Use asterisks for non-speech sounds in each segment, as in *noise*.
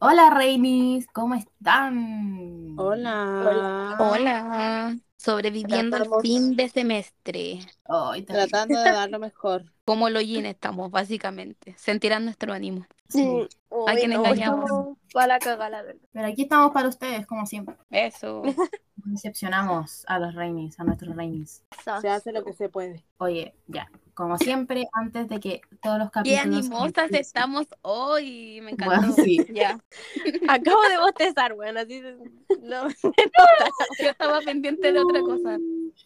Hola, Reinis, ¿cómo están? Hola. Hola, sobreviviendo el Tratamos- fin de semestre. Te- Tratando de dar lo mejor. *laughs* Como lo estamos, básicamente. Sentirán nuestro ánimo. sí. ¿A quién engañamos? Para la cagada, la verdad. Pero aquí estamos para ustedes, como siempre. Eso. *laughs* Decepcionamos a los Reinis, a nuestros Reinis. Se hace lo que se puede. Oye, ya, como siempre, antes de que todos los Qué capítulos... animosas empiecen- estamos hoy. Me encantó. Bueno, sí. Ya. *laughs* Acabo de bostezar, weón, así de- no. *laughs* Yo estaba pendiente de otra cosa.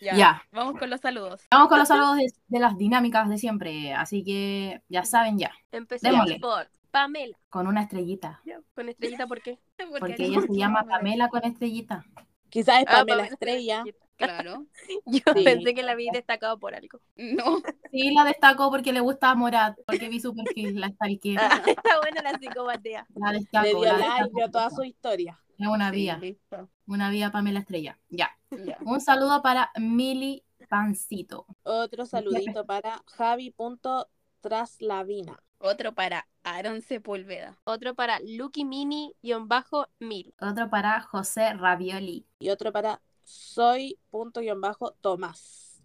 Ya. Ya. Vamos con los saludos. Vamos con los saludos de, de las dinámicas de siempre, así que ya saben ya, Empecemos por Pamela. con una estrellita, Con estrellita, ¿por qué? *laughs* porque ella se llama *laughs* Pamela con estrellita. Quizás es Ah, Pamela Estrella. *laughs* Claro. Yo Sí. pensé que la había destacado por algo. No. Sí, la destacó porque le gusta Morat, porque vi su perfil, la stalkeé, Ah, está buena la psicopatea. la Le destacó, dio la like, destacó. toda su historia. Es una Sí, vía, listo. una vía Pamela Estrella. Ya. Ya. Un saludo para Mili Pancito. Otro saludito para Javi.traslavina. Otro para Aaron Sepúlveda. Otro para Lucky Mini-1000. Otro para José Ravioli. Y otro para soy.tomás.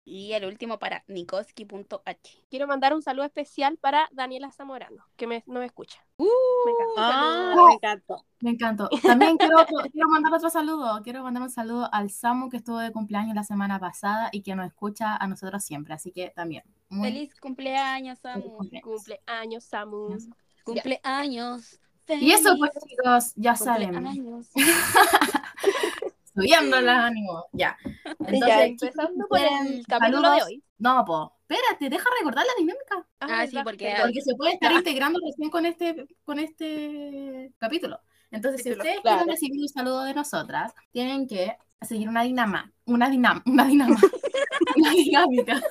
Y el último para Nikoski.h. Quiero mandar un saludo especial para Daniela Zamorano, que me, no me escucha. Uh, Me. Ah, me encantó. Me encantó. También quiero, otro- quiero mandar otro saludo. Quiero mandar un saludo al Samu que estuvo de cumpleaños la semana pasada y que nos escucha a nosotros siempre. Así que también. Muy Feliz cumpleaños, Samu. feliz cumpleaños. Cumpleaños, Samu. Cumpleaños. Y eso feliz pues chicos, ya saben. *laughs* Subiendo el ánimo. Ya. *laughs* Entonces, ya, empezando por ¿quieren el capítulo de hoy. No, po. Espérate, deja recordar la dinámica. Ah, sí, verdad, porque-. Porque se puede estar integrando recién con este, con este capítulo. Entonces, si ustedes claro. quieren recibir un saludo de nosotras, tienen que seguir una dinama, una dinam, una dinama, *laughs* una dinámica.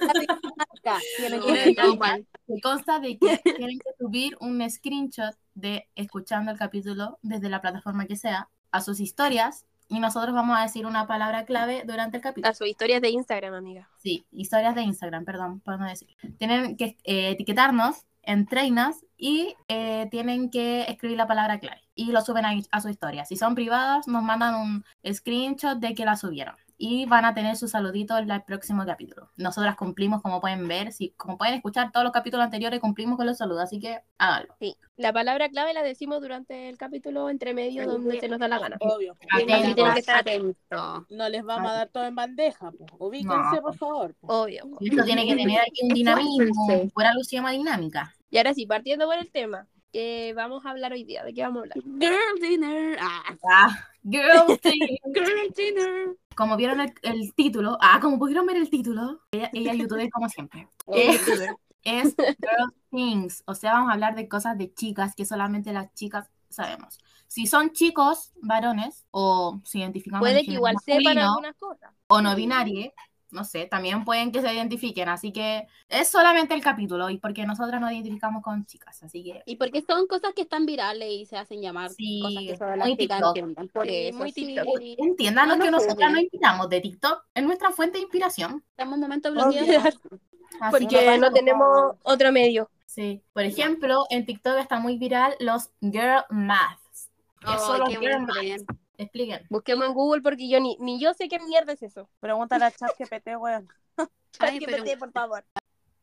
que consta de que tienen que subir un screenshot de escuchando el capítulo desde la plataforma que sea a sus historias y nosotros vamos a decir una palabra clave durante el capítulo. A sus historias de Instagram, amiga. Sí, historias de Instagram, perdón, por no decir. Tienen que eh, etiquetarnos en Treinas y eh, tienen que escribir la palabra clave y lo suben a, a su historia. Si son privadas, nos mandan un screenshot de que la subieron y van a tener su saludito en el próximo capítulo. Nosotras cumplimos, como pueden ver, si, como pueden escuchar todos los capítulos anteriores, cumplimos con los saludos, así que háganlo. Sí. La palabra clave la decimos durante el capítulo entre medio donde se nos da la gana. Obvio. tienen que estar atento. No les vamos a dar todo en bandeja. po. Ubíquense, No. por favor. Obvio. Esto tiene que tener aquí un dinamismo, algo se llama dinámica. Y ahora sí, partiendo por el tema que vamos a hablar hoy día. ¿De qué vamos a hablar? *laughs* Girl dinner. Ah, Ah, girl *laughs* thing. girl dinner. como vieron el, el título, ah, como pudieron ver el título, ella, ella es youtuber como siempre. *laughs* Es Girl Things, o sea, vamos a hablar de cosas de chicas que solamente las chicas sabemos. Si son chicos, varones, o se identifican Puede con que igual sepan algunas cosas. o no binario, no sé, también pueden que se identifiquen, así que es solamente el capítulo, y porque nosotras nos identificamos con chicas, así que Y porque son cosas que están virales y se hacen llamar Sí, cosas que solo muy las chicas TikTok. entiendan. Por Sí, eso, muy sí. TikTok. entiendan No, que no nosotras juzguen. nos inspiramos de TikTok, es nuestra fuente de inspiración. Estamos en momento bloqueados. *laughs* Porque que- no tenemos otro medio. Sí, por ejemplo, en TikTok está muy viral los girl maths. ¿Qué Ay, son los qué girl maths? Expliquen. Busquemos en Google porque yo ni, ni yo sé qué mierda es eso. Pregúntale a ChatGPT, weón. *laughs* Ay, pero- GPT, por favor.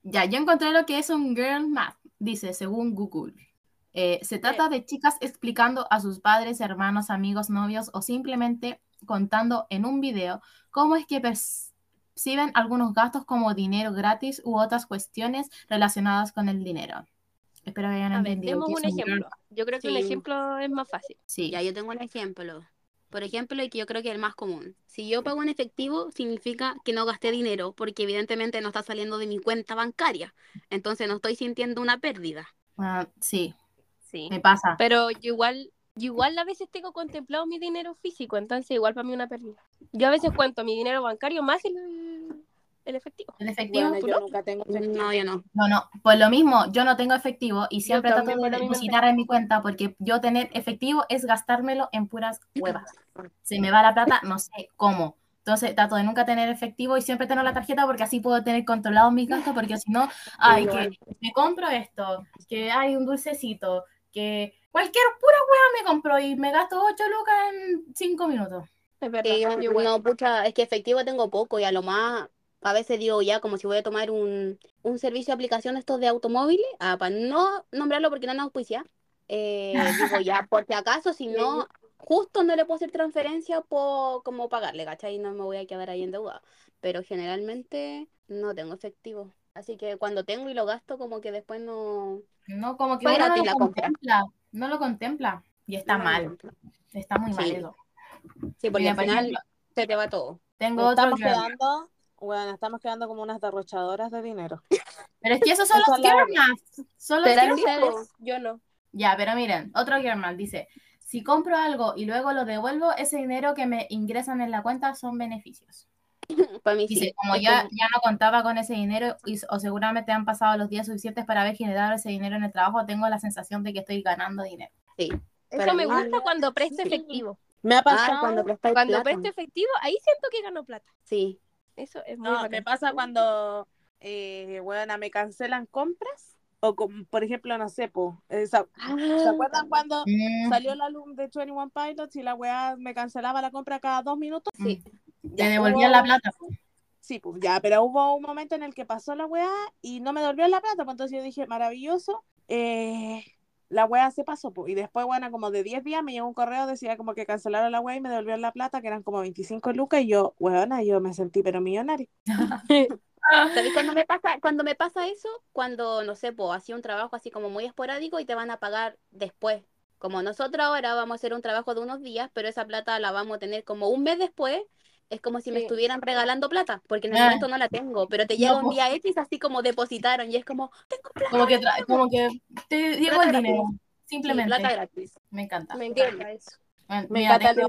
Ya, yo encontré lo que es un girl math, dice, según Google. Eh, se trata de chicas explicando a sus padres, hermanos, amigos, novios o simplemente contando en un video cómo es que perciben algunos gastos como dinero gratis u otras cuestiones relacionadas con el dinero. Espero que hayan A ver, entendido. demos un ejemplo. Yo creo que un Sí. ejemplo es más fácil. Sí. Ya, yo tengo un ejemplo. Por ejemplo, y que yo creo que es el más común. Si yo pago en efectivo, significa que no gasté dinero, porque evidentemente no está saliendo de mi cuenta bancaria. Entonces no estoy sintiendo una pérdida. Ah, sí, Sí. me pasa. Pero yo igual, yo igual a veces tengo contemplado mi dinero físico, entonces igual para mí una pérdida. Yo a veces cuento mi dinero bancario más el, el efectivo. ¿El efectivo? Bueno, ¿tú yo no? nunca tengo efectivo. No, yo no. No, no, pues lo mismo, yo no tengo efectivo y siempre trato de depositar en mi cuenta porque yo tener efectivo es gastármelo en puras *clears throat* huevas. Se me va la plata, no sé cómo. Entonces trato de nunca tener efectivo y siempre tener la tarjeta porque así puedo tener controlado mis gastos porque si no, ay, que me compro esto, que hay un dulcecito, que Cualquier pura wea me compro y me gasto 8 lucas en 5 minutos. Es verdad. Igual. no, pucha, es que efectivo tengo poco y a lo más, a veces digo ya, como si voy a tomar un, un servicio de aplicación estos de automóviles, ah, para no nombrarlo porque no nos auspicia, eh, digo ya, *laughs* por si acaso, si no, justo no le puedo hacer transferencia por como pagarle, ¿cachai? No me voy a quedar ahí endeudada. Pero generalmente no tengo efectivo. Así que cuando tengo y lo gasto, como que después no. No, como que uno no lo contempla. No lo contempla. Y está no- mal. Está muy mal Sí. eso. Sí, porque al por final ejemplo, se te va todo. tengo otro Estamos quedando, bueno, estamos quedando como unas derrochadoras de dinero. Pero es que esos son los math. Son los ¿Serán girl math. ustedes? Yo no. Ya, pero miren, otro math dice, si compro algo y luego lo devuelvo, ese dinero que me ingresan en la cuenta son beneficios. *laughs* Para mí Dice, sí. como ya, ya no contaba con ese dinero y, o seguramente han pasado los días suficientes para haber generado ese dinero en el trabajo, tengo la sensación de que estoy ganando dinero. Sí. Eso Para me mí- gusta cuando presto Sí. efectivo. Me ha Ah, pasado, cuando prestáis Cuando plata. presto efectivo, ahí siento que gano plata. Sí. Eso es muy no, bacán. me pasa cuando, eh, bueno, me cancelan compras. O como, por ejemplo, no sé, po, eh, ¿se, ¿se acuerdan cuando Mm, salió el álbum de 21 Pilots y la weá me cancelaba la compra cada dos minutos? Sí. Te devolvían la plata. Sí, pues ya, pero hubo un momento en el que pasó la weá y no me devolvió la plata, pues entonces yo dije, maravilloso, eh, la weá se pasó, y después, bueno, como de 10 días me llegó un correo, decía como que cancelaron la weá y me devolvieron la plata, que eran como 25 lucas, y yo, weona, yo me sentí pero millonario. *laughs* ¿Sabes cuando me pasa, cuando me pasa eso? Cuando, no sé, pues hacía un trabajo así como muy esporádico y te van a pagar después. Como nosotros ahora vamos a hacer un trabajo de unos días, pero esa plata la vamos a tener como un mes después. Es como si me estuvieran regalando plata, porque en el Ah. momento no la tengo, pero te llega No, un día X así como depositaron y es como, tengo plata, Como que, como que te llegó el gratis. dinero. Sí, Simplemente. plata gratis. Me encanta. Me encanta eso. Bueno, Me mira, encanta tengo.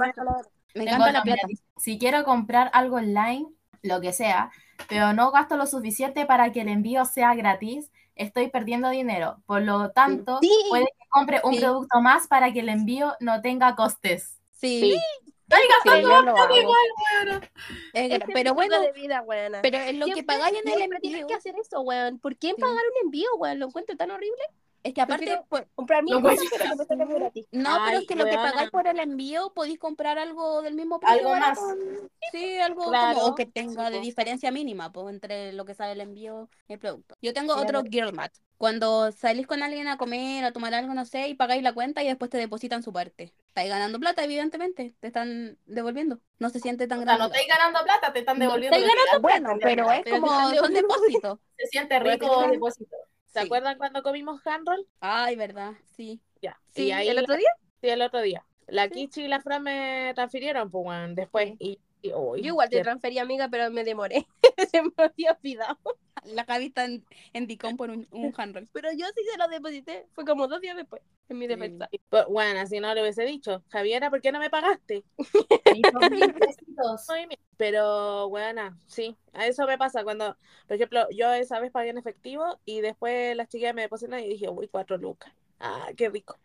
Me la plata. Si quiero comprar algo online, lo que sea, pero no gasto lo suficiente para que el envío sea gratis, estoy perdiendo dinero. Por lo tanto, Sí. puede que compre un Sí. producto más para que el envío no tenga costes. Sí, Sí. Pero bueno, de vida, weona. pero es lo que pagáis en el siempre tienes envío. que hacer eso, weón. ¿Por qué Sí. pagar un envío, weón? Lo encuentro tan horrible. Es que aparte, pues, Comprar mil cosas, voy- pero. No, pero Ay, es que lo que pagáis por el envío podéis comprar algo del mismo precio. Algo más. Sí, algo Claro. como o que tenga de diferencia mínima pues, entre lo que sale el envío y el producto. Yo tengo Sí, otro Girl Math. Cuando salís con alguien a comer, a tomar algo, no sé, y pagáis la cuenta y después te depositan su parte. Estáis ganando plata, evidentemente. Te están devolviendo. No se siente tan O sea, grande. no estáis ganando plata, te están No devolviendo. estáis ganando plata. Bueno, pero es Pero como están son devolviendo. depósitos. Se siente rico depósito. ¿Se Sí. acuerdan cuando comimos handroll? Ay, verdad, sí. Ya. Sí, y ahí ¿El otro día? sí, el otro día. La Sí. Kichi y la Fran me transfirieron, pues, después. Sí. Y, y- Yo igual te transferí, amiga, pero me demoré. *laughs* Se me había olvidado. La Javi está en, en Dicom por un, un handroll. Pero yo sí se lo deposité. Fue como dos días después, en mi Sí. defensa. Pues, Bueno, si no le hubiese dicho, Javiera, ¿por qué no me pagaste? *laughs* Pero, bueno, sí, a eso me pasa cuando, por ejemplo, yo esa vez pagué en efectivo y después las chiquillas me depositan y dije, uy, cuatro lucas. Ah, qué rico.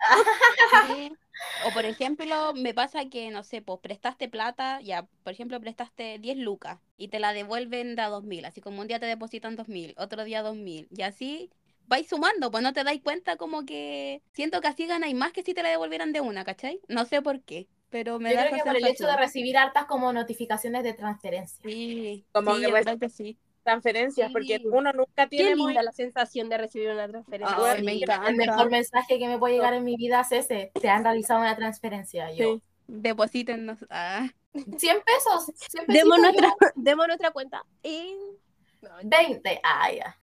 Sí. O por ejemplo, me pasa que, no sé, pues prestaste plata, ya, por ejemplo, prestaste 10 lucas y te la devuelven de a 2.000, así como un día te depositan 2.000, otro día 2.000, y así vais sumando, pues no te dais cuenta como que siento que así ganáis más que si te la devolvieran de una, ¿cachai? No sé por qué, pero me Yo da creo que por el hecho de recibir hartas como notificaciones de transferencia. Sí, Como sí, que que sí. Transferencias, porque uno nunca Qué tiene muy... linda la sensación de recibir una transferencia. Ay, Bueno, me el encanta. El mejor mensaje que me puede llegar en mi vida es ese. Te han realizado una transferencia. Yo, Sí. Deposítennos. Ah. 100 pesos. 100 Demos nuestra, *laughs* demos nuestra cuenta. Y... No, yo, 20. Ah, ya.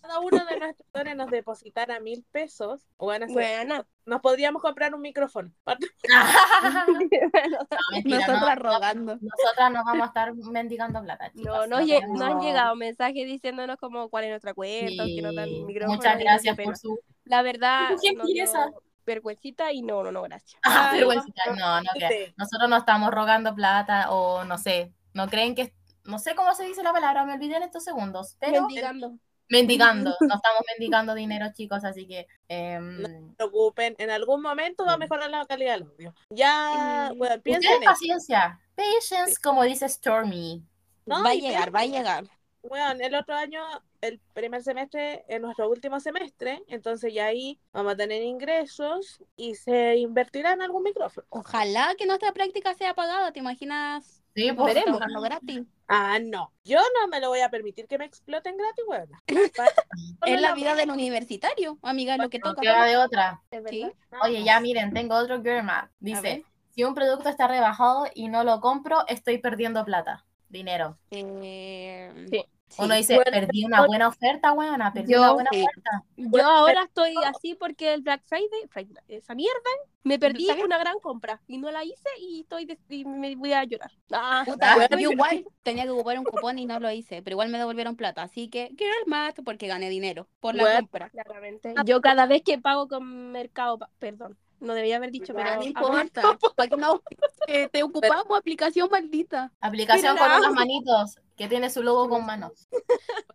Cada uno de nuestros tutores nos depositara mil pesos, bueno, Buena. nos podríamos comprar un micrófono. *laughs* No, mentira, no. Nosotras rogando. Nosotras no vamos a estar mendigando plata, chicas. No, no, han llegado mensajes diciéndonos como cuál es nuestra cuenta, que no dan micrófono. Muchas gracias por su La verdad, nos vergüencita y no, no, no, gracias. Ah, Ay, vergüencita. No, no, ¿Viste? nosotros no estamos rogando plata o no sé, no creen que, no sé cómo se dice la palabra, me olvidé en estos segundos, pero Mendigando. mendigando, *laughs* no estamos mendigando dinero, chicos, así que em, No se preocupen, en algún momento va a mejorar la calidad del audio. Ya, Sí. bueno, piensen paciencia, patience, como dice Stormy. No, va a llegar, va a llegar. bueno, el otro año, el primer semestre es nuestro último semestre, entonces ya ahí vamos a tener ingresos y se invertirá en algún micrófono. Ojalá que nuestra práctica sea pagada, ¿te imaginas? Sí, pues, gratis. Ah, no. Yo no me lo voy a permitir que me exploten gratis, weón. *laughs* Es la vida del universitario, amiga, lo que toca. queda de otra. Sí. Oye, ya miren, tengo otro girl math. Dice, si un producto está rebajado y no lo compro, estoy perdiendo plata, dinero. Eh, Sí. Uno dice, Bueno, perdí una buena oferta, weona, perdí Yo una buena sí. oferta. Yo ahora estoy así porque el Black Friday, Friday, esa mierda, me perdí una gran compra y no la hice y estoy de- y me voy a llorar. Ah, Puta, Bueno, yo igual *laughs* tenía que ocupar un cupón y no lo hice, pero igual me devolvieron plata, así que girl math porque gané dinero por la Bueno. compra. claramente. Yo cada vez que pago con Mercado, perdón, no debía haber dicho, pero no importa, *laughs* para que no eh, te ocupamos aplicación maldita. Aplicación Pero con unas manitos, que tiene su logo con manos. *laughs*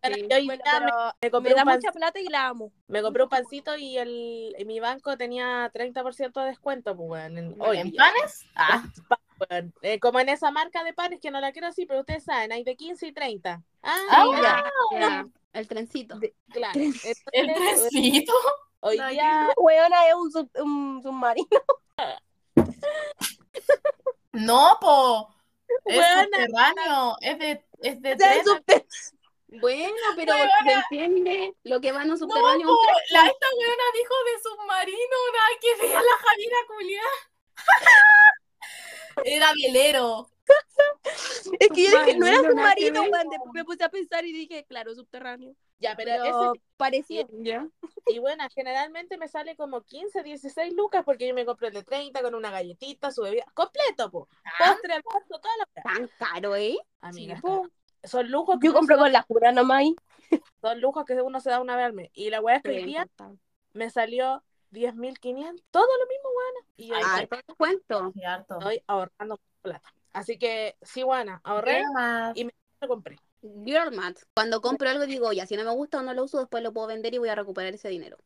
Bueno, Sí. yo Bueno, me, pero me compré da un pan- mucha plata y la amo. me compré un pancito y el y mi banco tenía 30% de descuento, pues, weón. en- hoy ¿En panes? Ah, *laughs* eh, como en esa marca de panes que no la quiero así, pero ustedes saben, hay de 15 y 30. Ah, Ah, Sí, ya. ya, ya, el trencito. claro. el trencito. Hoy Ay, día Weona es un, sub- un submarino. No, po. Es Weona. subterráneo, es de, es de O sea, Bueno, pero. ¿se entiende? Lo que va en un No, subterráneo. po, la, esta weona dijo de submarino, nada que ver la Javiera Julián. *laughs* Era velero. Es que yo dije, no era Submarino, weón. Después me puse a pensar y dije, claro, subterráneo. Ya, pero, Pero ese parecía. Ya. y bueno, generalmente me sale como 15, 16 lucas porque yo me compré el de 30 con una galletita, su bebida, completo, po. Ah. Postre, almuerzo, toda la Tan caro, ¿eh? Amiga, Sí, son lujos que Yo compro con la jura nomás ahí. *laughs* son lujos que uno se da una vez al mes. Y la weá es que día me salió 10.500, todo lo mismo, weona. Y yo Ah, dije, todo cuento. Estoy ahorrando plata. Así que sí, buena, ahorré y lo compré. Girl math. Cuando compro algo digo, ya, si no me gusta o no lo uso, después lo puedo vender y voy a recuperar ese dinero.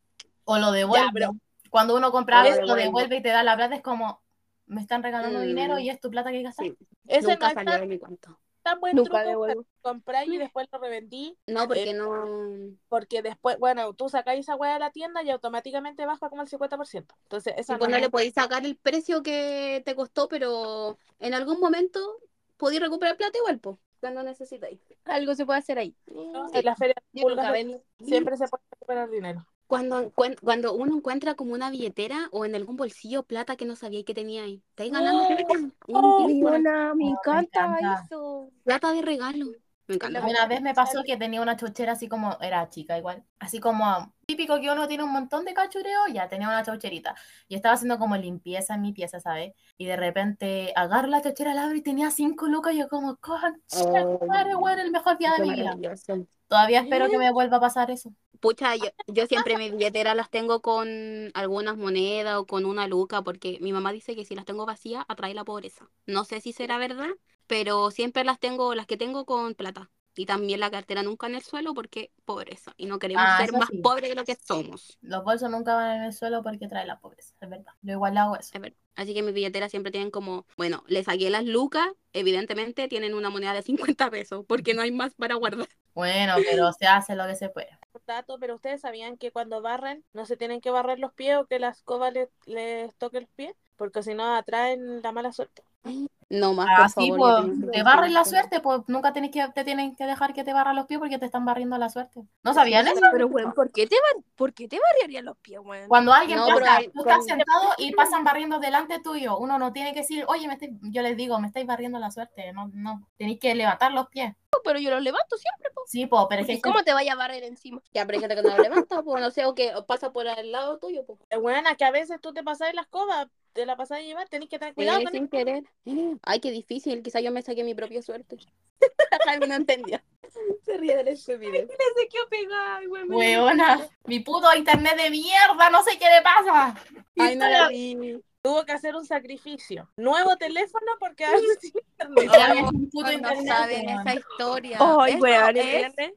O lo devuelve. pero- Cuando uno compra algo, lo devuelve. y te da la plata, es como, me están regalando Mm. dinero y es tu plata que gastas. Sí. Ese Nunca no es salió tan, de mi cuento. tan buen Nunca truco devuelvo. comprar y después lo revendí. No, porque Eh, no... Porque después, bueno, tú sacáis esa weá de la tienda y automáticamente baja como el 50%. Entonces, esa Y pues no no le podéis sacar el precio que te costó, pero en algún momento podéis recuperar plata igual, pues, cuando necesitáis. Algo se puede hacer ahí. ¿no? En la feria de Yo nunca pulgas vendo. siempre se puede recuperar dinero. Cuando, cuando uno encuentra como una billetera o en algún bolsillo plata que no sabía que tenía ahí, estáis ganando ¡Oh! plata. ¡Oh! Un me encanta encanta. eso. plata de regalo. Me encanta. Una vez me pasó que tenía una chuchera así como, era chica igual, así como típico que uno tiene un montón de cachureo, ya tenía una chucherita. Y estaba haciendo como limpieza en mi pieza, ¿sabes? Y de repente agarro la chuchera, la abro y tenía cinco lucas y yo como, concha, Oh, madre, bueno, el mejor día de mi vida. Todavía espero que me vuelva a pasar eso. Pucha, yo, yo siempre mis billeteras las tengo con algunas monedas o con una luca, porque mi mamá dice que si las tengo vacías atrae la pobreza. No sé si será verdad, pero siempre las tengo, las que tengo con plata. Y también la cartera nunca en el suelo porque pobreza. Y no queremos Ah, ser más sí. pobres de lo que somos. Los bolsos nunca van en el suelo porque trae la pobreza, es verdad. Yo igual hago eso. Es verdad. Así que mis billeteras siempre tienen como, bueno, le saqué las lucas, evidentemente tienen una moneda de 50 pesos, porque no hay más para guardar. Bueno, pero se hace lo que se puede. Dato, pero ustedes sabían que cuando barren no se tienen que barrer los pies o que la escoba les, les toque los pies, porque si no atraen la mala suerte. No más, por favor. pues, tengo te barren la suerte, pues nunca tenés que, te tienen que dejar que te barran los pies porque te están barriendo la suerte. ¿No sabían eso? Pero, weón, ¿por qué te, bar- ¿por qué te barriarían los pies, weón? Cuando alguien No, pasa, hay- tú estás con- sentado y pasan barriendo delante tuyo, uno no tiene que decir, oye, me estoy- yo les digo, me estáis barriendo la suerte. No, no, tenéis que levantar los pies. Pero yo los levanto siempre, po. Sí, po, pero es que ¿Y ¿Cómo te vaya a barrer encima? Ya, pero hay gente que no lo levanta, pues no sé, o que pasa por al lado tuyo, pues. Es buena que a veces tú te pasas la escoba, te la pasas a llevar, tenés que tener cuidado Eh, sin querer. Ay, qué difícil. Quizá yo me saqué mi propia suerte. *laughs* No entendió. Se ríe del estupidez. Se quedó pegada, Weona, mi puto internet de mierda, no sé qué le pasa. Ay, no la vi. Tuvo que hacer un sacrificio. Nuevo teléfono porque quedarse sin *laughs* internet. Ya, es un puto internet, saben weón. esa historia. Ay, weón.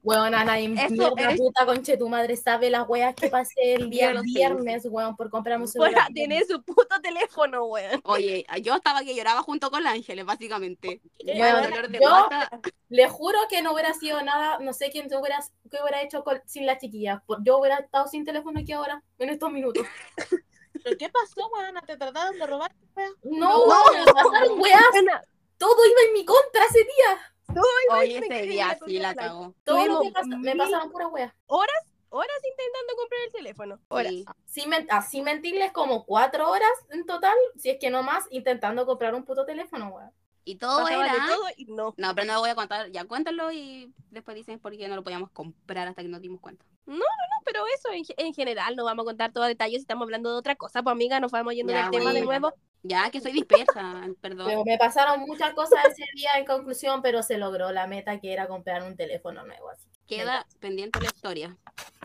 Weón, Eso mierda es- puta conche tu madre sabe las weas que pasé el día sé, viernes, weón, por comprarme un celular. tiene su puto teléfono, weón. Oye, yo estaba que lloraba junto con la Ángeles, básicamente. Dolor de yo- guata. Le juro que no hubiera sido nada, no sé quién hubiera, qué hubiera hecho con- sin la chiquilla. Yo hubiera estado sin teléfono aquí ahora, en estos minutos. *laughs* ¿Pero qué pasó, weona? ¿Te trataron de robar? wea? No, weón, *laughs* pasaron weas, todo iba en mi contra ese día. Oye, me ese quedé día la sí la cagó. Todo lo que pasa- me pasaron puras weas. horas intentando comprar el teléfono. Horas. Sí. Sin men- así mentirles como cuatro horas en total, si es que no más, intentando comprar un puto teléfono, weón. Y todo Pasaba era. todo y no. No, pero no lo voy a contar. Ya cuéntalo y después dicen por qué no lo podíamos comprar hasta que nos dimos cuenta. No, pero eso en, en general no vamos a contar todos detalles. Estamos hablando de otra cosa, pues amiga, nos vamos yendo Ya, del tema de nuevo. Ya que soy dispersa, *laughs* perdón. Pero me pasaron muchas cosas ese día en conclusión, pero se logró la meta que era comprar un teléfono nuevo, así, Queda pendiente la historia.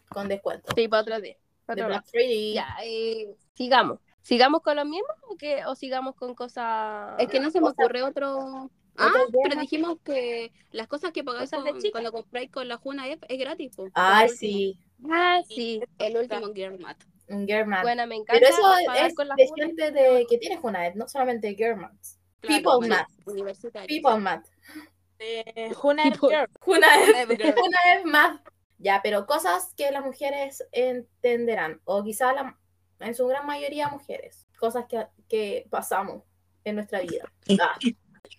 con descuento. Sí, para otro día. para De otro. Friday. Ya, eh, sigamos. ¿Sigamos con los mismos o, que, o sigamos con cosas...? Es que no se me ocurre otro. Ah, pero dijimos que las cosas que pagáis Cosas con- cuando compráis con la Juna F es gratis. po. Último- sí, Ah, sí. El último Girl Math. un German. Buena, me encanta. pero eso es con la de Juna. gente de, que tiene Junaed, no solamente Germans. Claro, People bueno, Math. universitarios. People Math. Eh, Juna Girl. Junaed, Girl. Junaed Math. Ya, pero cosas que las mujeres entenderán, o quizá la- en su gran mayoría mujeres, cosas que, que pasamos en nuestra vida. Ah.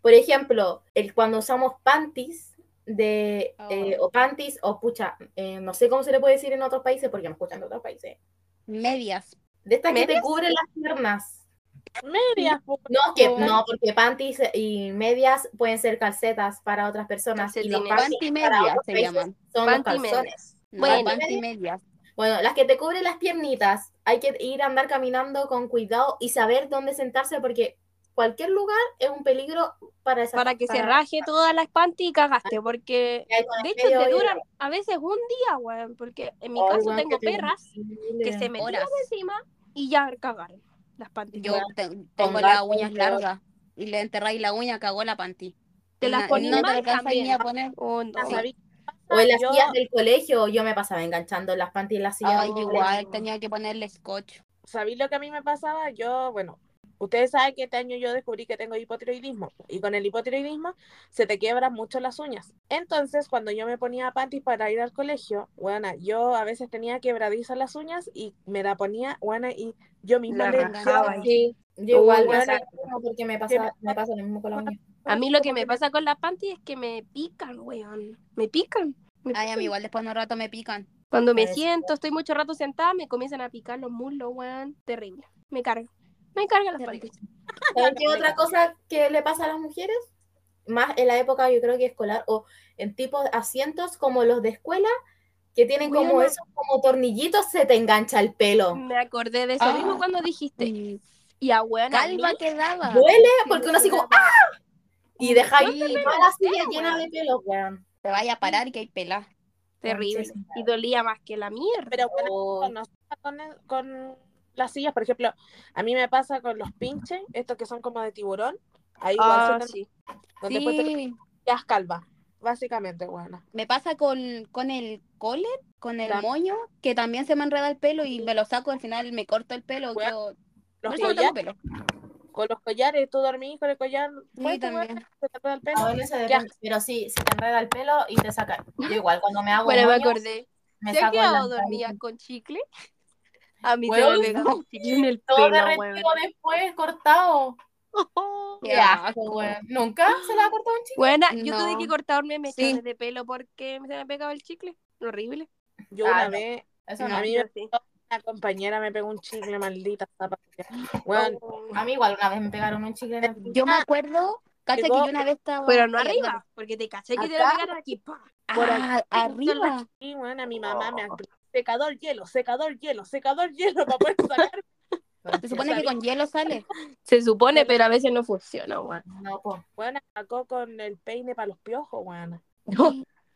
Por ejemplo, el, cuando usamos panties de eh, o panties o pucha, eh, no sé cómo se le puede decir en otros países porque me escuchan de otros países. Medias. De estas que te ¿Medias? cubren las piernas. Medias. No, que no, porque panties y medias pueden ser calcetas para otras personas y los Panty para medias otros se países llaman. son los Panty calzones. No, Bueno. panty medias. Bueno, las que te cubren las piernitas, hay que ir a andar caminando con cuidado y saber dónde sentarse porque cualquier lugar es un peligro para esa Para que se raje todas las panty y cagaste, porque que hay con de hecho te duran a veces un día, weón, porque en mi Ay, caso weón, tengo qué perras que se metieron Horas. encima y ya cagaron las panty. Yo te- tengo las uñas largas y le enterráis la uña, cagó la panty. ¿Te las No- poní no te mal ni también? a poner. Oh, no. ¿Sabí? O en las Yo- sillas del colegio, yo me pasaba enganchando las panties en las sillas. Ay, igual colegio. tenía que ponerle scotch. ¿Sabí lo que a mí me pasaba? Yo, bueno, ustedes saben que este año yo descubrí que tengo hipotiroidismo y con el hipotiroidismo se te quiebran mucho las uñas. Entonces, cuando yo me ponía panties para ir al colegio, bueno, yo a veces tenía quebradizas las uñas y me la ponía, bueno, y yo misma La le Sí, yo igual, bueno. porque me pasa, me pasa lo mismo con la uña. A mí lo que me pasa con las panty es que me pican, weón. Me pican. Me Ay, a mí igual después de un rato me pican. Cuando me siento, estoy mucho rato sentada, me comienzan a picar los muslos, weón. Terrible. Me carga. Me carga las. ¿Saben qué *laughs* otra cosa que le pasa a las mujeres? Más en la época, yo creo que escolar, o en tipos de asientos como los de escuela, que tienen como esos como tornillitos, se te engancha el pelo. Me acordé de eso Ah. mismo cuando dijiste. Y a mí, calva quedaba. Duele porque uno así como ¡ah! Y deja ahí toda la silla llena de pelos, weón. Te vaya a parar y que hay pelá. terrible. Sí, sí. Y dolía más que la mierda. pero bueno, Oh. con, el- con las sillas, por ejemplo, a mí me pasa con los pinches, estos que son como de tiburón, ahí igual Ah, te- sí. donde te Sí, quedas calva, básicamente, bueno. me pasa con, con el collet, con el La- moño, que también se me enreda el pelo y me lo saco, al final me corto el pelo. Bueno, quedo- Los no tengo collares, pelo. con los collares, tú dormís con el collar, Sí, también. se te enreda el pelo. Ah, pero sí, se te enreda el pelo y te saca. Yo igual, cuando me hago Bueno, me moños, acordé. me ¿Se ha saco quedado las dormida raíces. con chicle? A mí me en el Todo pelo, derretido weón. después, cortado. *laughs* Qué Qué asco. ¿Nunca se le ha cortado un chicle? Buena, yo tuve que cortarme mechones Sí. de pelo porque se me pegaba el chicle. Horrible. Yo Ah, una vez, Eso No, a mí Yo me sí. una compañera me pegó un chicle, maldita. Bueno, A mí igual una vez me pegaron un chicle en Yo me acuerdo, cacha que yo una vez estaba. Pero no arriba, porque te caché que te lo pegaron aquí. por Ah, arriba. aquí, bueno, a mi mamá me aplicó secador hielo, secador hielo, secador hielo para poder sacar. *laughs* Se supone que con hielo sale. Se supone, pero a veces no funciona, weón. No, po. Bueno, sacó con el peine para los piojos, bueno.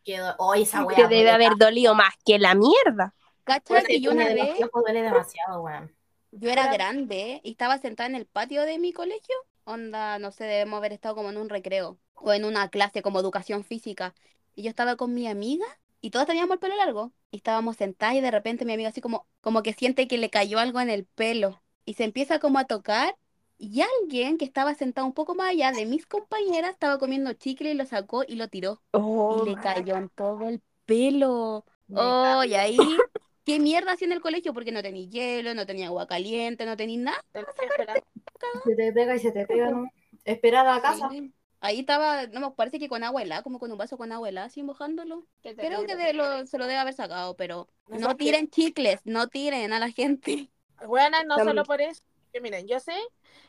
Quedó. Oye, esa weá. Te debe haber dolido más que la mierda. Cacha tanto. que yo una vez. de los piojos duele demasiado, weón. Yo era Era- grande y estaba sentada en el patio de mi colegio. Onda, no sé, debemos haber estado como en un recreo o en una clase como educación física. Y yo estaba con mi amiga y todos teníamos el pelo largo. Y estábamos sentadas y de repente mi amiga así como, como que siente que le cayó algo en el pelo. Y se empieza como a tocar. Y alguien que estaba sentado un poco más allá de mis compañeras estaba comiendo chicle y lo sacó y lo tiró. Oh, Y le cayó en todo el pelo. Oh, y ahí, *laughs* ¿qué mierda hacía en el colegio? Porque no tenía hielo, no tenía agua caliente, no tenía nada. Se te pega y se te pega, ¿no? Esperar a la casa. Sí. Ahí estaba, no me parece que con agua helada, como con un vaso con agua helada, así mojándolo. Creo que de lo- se lo debe haber sacado, pero No no qué- tiren chicles, no tiren a la gente. *laughs* Buenas, no También. solo por eso. Que miren, yo sé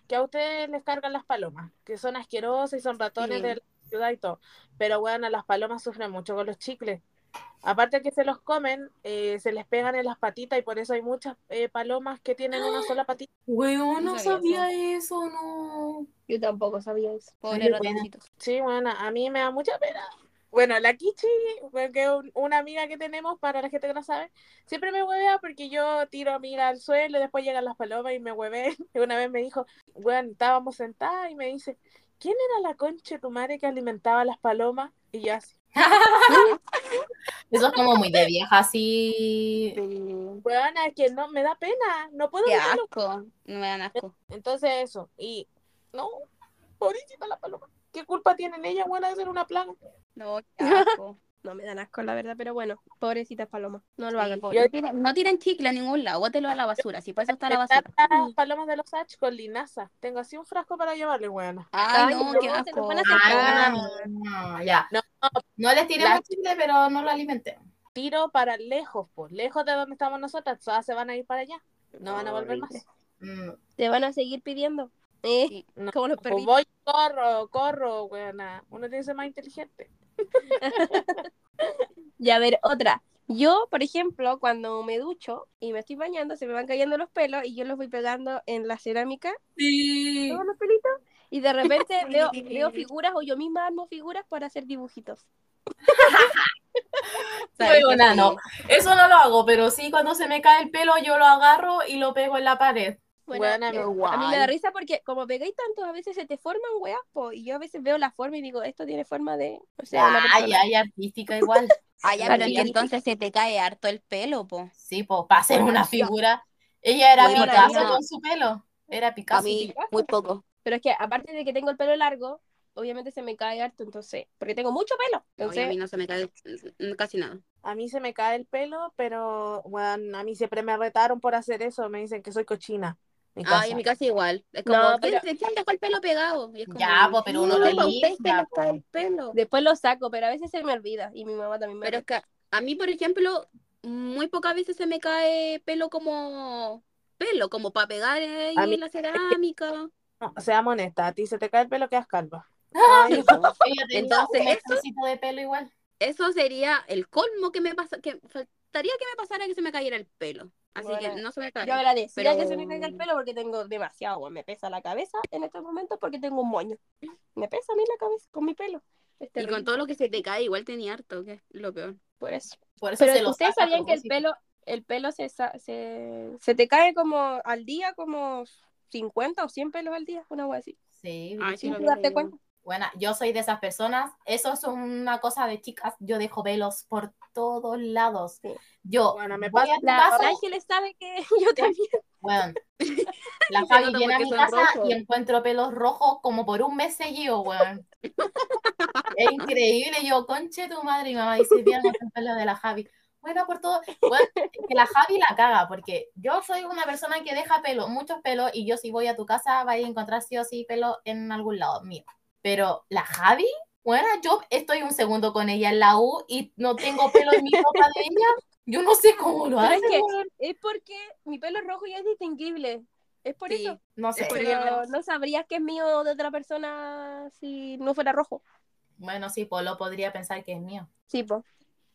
que a ustedes les cargan las palomas, que son asquerosas y son ratones Sí. de la ciudad y todo. Pero bueno, las palomas sufren mucho con los chicles. Aparte que se los comen, eh, se les pegan en las patitas y por eso hay muchas eh, palomas que tienen una sola patita. Weón, No no sabía sabía eso, no. Yo tampoco sabía eso. Pobre ratoncitos. Sí, bueno, a mí me da mucha pena. Bueno, la Kichi, que es un- una amiga que tenemos para la gente que no sabe, siempre me huevea porque yo tiro a al suelo y después llegan las palomas y me huevean. Y *laughs* una vez me dijo, bueno, estábamos sentadas y me dice, ¿quién era la concha de tu madre que alimentaba a las palomas? Y yo así, *laughs* *laughs* Eso es como muy de vieja, así. bueno, es que no, me da pena, no puedo Qué verlo. asco, no me dan asco. Entonces eso, y no, pobrecita la paloma. ¿Qué culpa tienen ellas, buena, de ser una plaga? No, qué asco. No me dan asco, la verdad, pero bueno, pobrecitas palomas, no lo Sí, hagan. Yo- no, tiren, no tiren chicle a ningún lado, bótelo a la basura, si para eso está la basura. Las palomas de los H con linaza. Tengo así un frasco para llevarle, buena. Ay, Ay, no, qué asco. a Ah. no, ya. No, No les tiremos La- chile, pero no lo alimentemos. tiro para lejos, pues, lejos de donde estamos nosotras, todas se van a ir para allá. No van a volver más. Mm, Te van a seguir pidiendo. ¿eh? Sí. No, Como los pues perritos. voy, corro, corro, buena. Uno tiene que ser más inteligente. *laughs* Y a ver, otra. Yo, por ejemplo, cuando me ducho y me estoy bañando, se me van cayendo los pelos y yo los voy pegando en la cerámica, Sí. todos los pelitos, y de repente *laughs* veo, veo figuras o yo misma armo figuras para hacer dibujitos. *laughs* ¿Sabes Huevona, qué? no. Eso no lo hago, pero sí cuando se me cae el pelo yo lo agarro y lo pego en la pared. Bueno, igual. a mí me da risa porque como pegáis tantos, a veces se te forman weas, po, y yo a veces veo la forma y digo, esto tiene forma de, o sea, Ay, ay, artística igual. *laughs* Vale, pero es que entonces se te cae harto el pelo, po. Sí, pues para hacer una figura. Ella era Bueno, Picasso con su pelo. Era A Picasso. mí, muy poco. Pero es que aparte de que tengo el pelo largo, obviamente se me cae harto, entonces, porque tengo mucho pelo. No, y a Entonces, mí no se me cae casi nada. A mí se me cae el pelo, pero, bueno, a mí siempre me retaron por hacer eso. Me dicen que soy cochina. Mi casa. Ay, en mi casa igual. Es como, No, ¿quién, pero- quién dejó el pelo pegado? Y es como, Ya, po, pero uno "No, te pa' ustedes se limpia, les cae po". el pelo. después lo saco, pero a veces se me olvida y mi mamá también me Pero es que a mí, por ejemplo, muy pocas veces se me cae pelo como pelo, como para pegar ahí A mí- en la *laughs* cerámica. No, seamos honestas, a ti se te cae el pelo, quedas calva. Ay, no. Ella *laughs* tenía Entonces, eso- de pelo igual. Eso sería el colmo que me pasa, que faltaría que me pasara que se me cayera el pelo. Así Bueno, que no se me cae. Yo agradecía Pero- que se me caiga el pelo porque tengo demasiado, weón. me pesa la cabeza en estos momentos porque tengo un moño. Me pesa a mí la cabeza con mi pelo. Y con todo lo que se te cae, igual tenía harto, que es lo peor. por eso. Por eso Pero se ustedes sabían que el pelo, el pelo se, se, se te cae como al día, como 50 o 100 pelos al día, una wea así. Sí, Ay, sí, Sin había darte cuenta. Bueno, yo soy de esas personas. Eso es una cosa de chicas. Yo dejo pelos por todos lados. Sí. Yo Bueno, me voy pasa- a tu La casa, Ángeles sabe que *laughs* yo también. weón. *laughs* La nota viene a mi casa rojos. y encuentro pelos rojos como por un mes seguido, weón. *laughs* es increíble. Yo, conche tu madre, y mamá dice, bien, el pelo de la Javi. Bueno, por todo. Bueno, que la Javi la caga, porque yo soy una persona que deja pelo, muchos pelos, y yo si voy a tu casa, vais a encontrar sí o sí pelo en algún lado mío. Pero la Javi, bueno, yo estoy un segundo con ella en la U y no tengo pelo en mi ropa de ella. Yo no sé cómo lo hace, es que weón. es porque mi pelo es rojo y es distinguible. Es por Sí. eso. No sé. Pero no sabrías que es mío de otra persona si no fuera rojo. Bueno, sí, pues lo podría pensar que es mío. Sí, pues.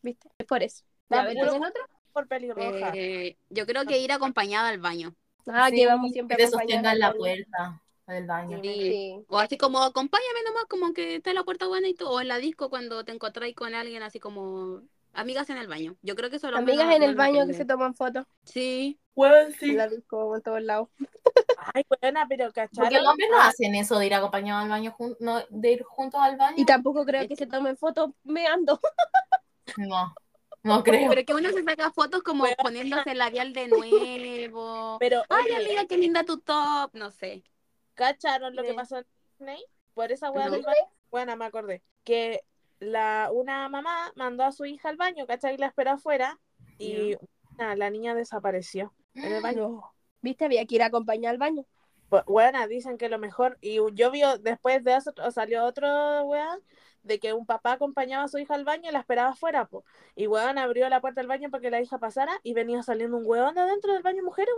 ¿Viste? Es por eso. Va, Ya, a ver, puro- ¿tienen otra? Por pelirroja. Eh, yo creo que ir acompañada al baño. Ah, Sí, que vamos siempre que te acompañadas sostengan la puerta del baño. Sí. Sí. O así como, acompáñame nomás, como que está la puerta buena y todo. O en la disco cuando te encontráis con alguien, así como amigas en el baño. Yo creo que lo Amigas en el baño que se toman fotos. Sí, Hueón, sí. La disco en todos lados. Ay, buena, pero Porque ¿cacharon? los hombres no hacen eso de ir acompañados al baño, no, de ir juntos al baño. Y tampoco creo que se tomen fotos meando. No, no creo. Pero que uno se saca fotos como poniéndose el labial de nuevo. Pero, Ay, oye, amiga, qué linda tu top. No sé. ¿Cacharon lo que pasó en Disney? Por esa weá del baño. Bueno, me acordé. Que la, una mamá mandó a su hija al baño, ¿cachai? Y la esperó afuera. Y la niña desapareció en el baño. No. ¿Viste? Había que ir a acompañar al baño. Pues, Bueno, dicen que lo mejor. Y yo vi después de eso, salió otro weá de que un papá acompañaba a su hija al baño y la esperaba afuera, po. Y weón abrió la puerta del baño para que la hija pasara y venía saliendo un weón de adentro del baño mujeres,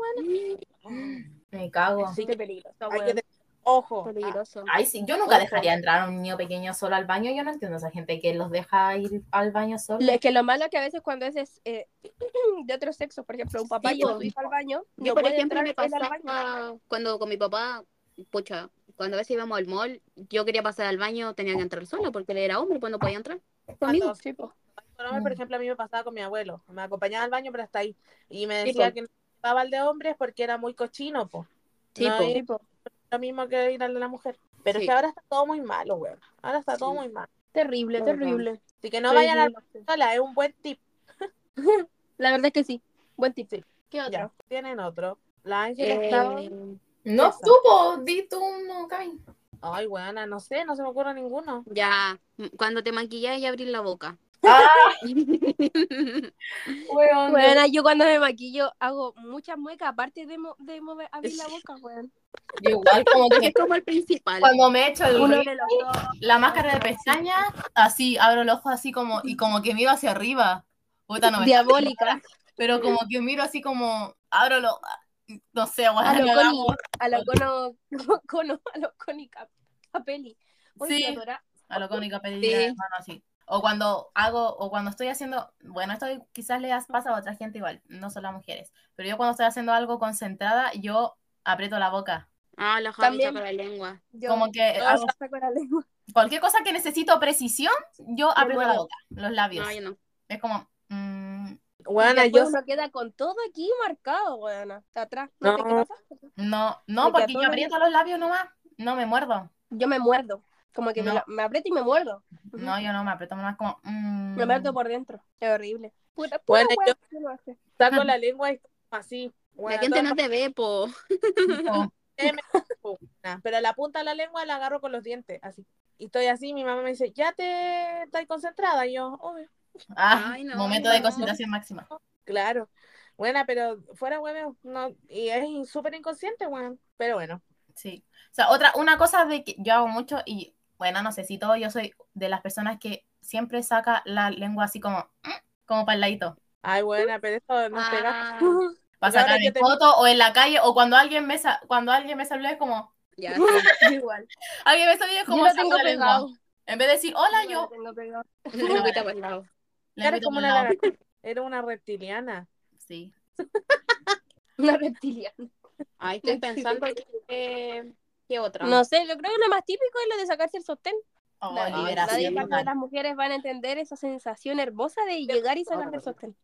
weón. Me cago. Así Qué que peligroso, hay weón. que tener ojo. Peligroso. Ay, sí, yo nunca dejaría entrar a un niño pequeño solo al baño. Yo no entiendo a esa gente que los deja ir al baño solo. Es que lo malo es que a veces cuando es eh, *clears throat* de otro sexo, por ejemplo, un papá Sí, lleva a su hijo al baño, Yo, no por puede ejemplo, me pasaba cuando con mi papá, pucha, cuando a veces íbamos al mall, yo quería pasar al baño, tenía que entrar solo porque él era hombre, pues no podía entrar conmigo. Sí, po. Con hombre, por ejemplo, a mí me pasaba con mi abuelo. Me acompañaba al baño, pero hasta ahí. Y me decía que no llevaba al de hombres porque era muy cochino, po. Sí, No po. es Sí, po. lo mismo que ir al de la mujer. Pero es Sí. que ahora está todo muy malo, weón. Ahora está todo muy mal. Terrible, terrible. Así que no vayan a la Terrible. sola, es un buen tip. *laughs* La verdad es que sí. Buen tip. Sí. ¿Qué otro? Ya, tienen otro. La Ángela estaba... No, Esa. tú, po, di tú uno, Cami. Ay, weona, no sé, no se me ocurre ninguno. ya, cuando te maquillas y abrir la boca. Ah, *laughs* weón. Bueno, yo cuando me maquillo hago muchas muecas, aparte de, mo- de mover, abrir la boca, weón. Igual como que es como el principal. cuando me echo el Uno ri- de los dos. la máscara de pestaña, así, abro los ojos así como, y como que miro hacia arriba. Puta, no me Diabólica. Pero como que miro así como, abro los, no sé, weón. A lo hago- a lo cono, *laughs* cono, a lo Connie Cap- Capelli. Oye, Sí. A lo cónica pedir Sí. hermano así. O cuando hago, o cuando estoy haciendo, bueno, esto quizás le pasa a otra gente igual, no solo a mujeres, pero yo cuando estoy haciendo algo concentrada, yo aprieto la boca. Ah, la Javi También. saca la lengua. yo Como que hago la lengua. cualquier cosa que necesito precisión, yo aprieto la boca, los labios. No, yo no. Es como, y yo... uno queda con todo aquí marcado. Hasta atrás. ¿No, No. no, no, Me porque yo aprieto los labios nomás, no me muerdo. Yo me muerdo. Como que me, No. la- me aprieto y me muerdo. No, yo no me aprieto nomás como, mm, Me muerdo por dentro. Es horrible. Bueno, pura yo- que uno hace. saco *laughs* la lengua y así. La Weona, gente no te ve, po. Weona, *laughs* *laughs* Pero la punta de la lengua la agarro con los dientes, así. Y estoy así, mi mamá me dice, ¿ya te estás concentrada? Y yo, obvio. Ah, Ay, no, momento de no. concentración máxima. Claro. Buena, pero fuera hueveo, no, y es súper inconsciente, weón. Pero bueno. Sí. O sea, otra, una cosa de que yo hago mucho y, bueno, no sé si todo, yo soy de las personas que siempre saca la lengua así como, mm, como para el ladito. Ay, buena, pero esto nos pega. Ah, *laughs* Para Y ahora sacar en te- foto o en la calle o cuando alguien me, sa- cuando alguien me saluda es como, ya, *laughs* *laughs* Igual. alguien me saluda es Yo como lo saco tengo pegado. En vez de decir hola, Igual yo lo tengo pegado. Meto como una lagartija. Era una reptiliana. Sí. *laughs* Una reptiliana. Ay, estoy pensando que... ¿Qué otra? No sé, yo creo que lo más típico es lo de sacarse el sostén. Oh, Nadie- nadie de las mujeres van a entender esa sensación hermosa de llegar y sacarse el sostén.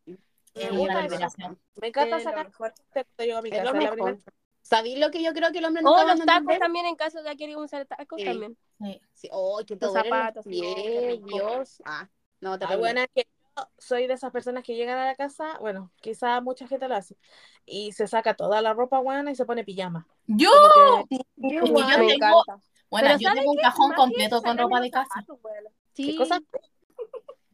Me gusta liberación. Me encanta Es sacar llego a mi casa. lo la ¿Sabéis lo que yo creo que el hombre no O está los tacos también en caso de que quieran usar tacos Sí. también. Sí. Sí. Oh, te zapatos, sí, pies, qué rico. Dios. Ah, no, te Ay, buena, que yo soy de esas personas que llegan a la casa, bueno, quizá mucha gente lo hace, y se saca toda la ropa buena y se pone pijama. Yo, que- yo me tengo- bueno, yo ¿sabes tengo un cajón Más completo con ropa de casa. zapatos, weón. ¿Qué Sí. cosa?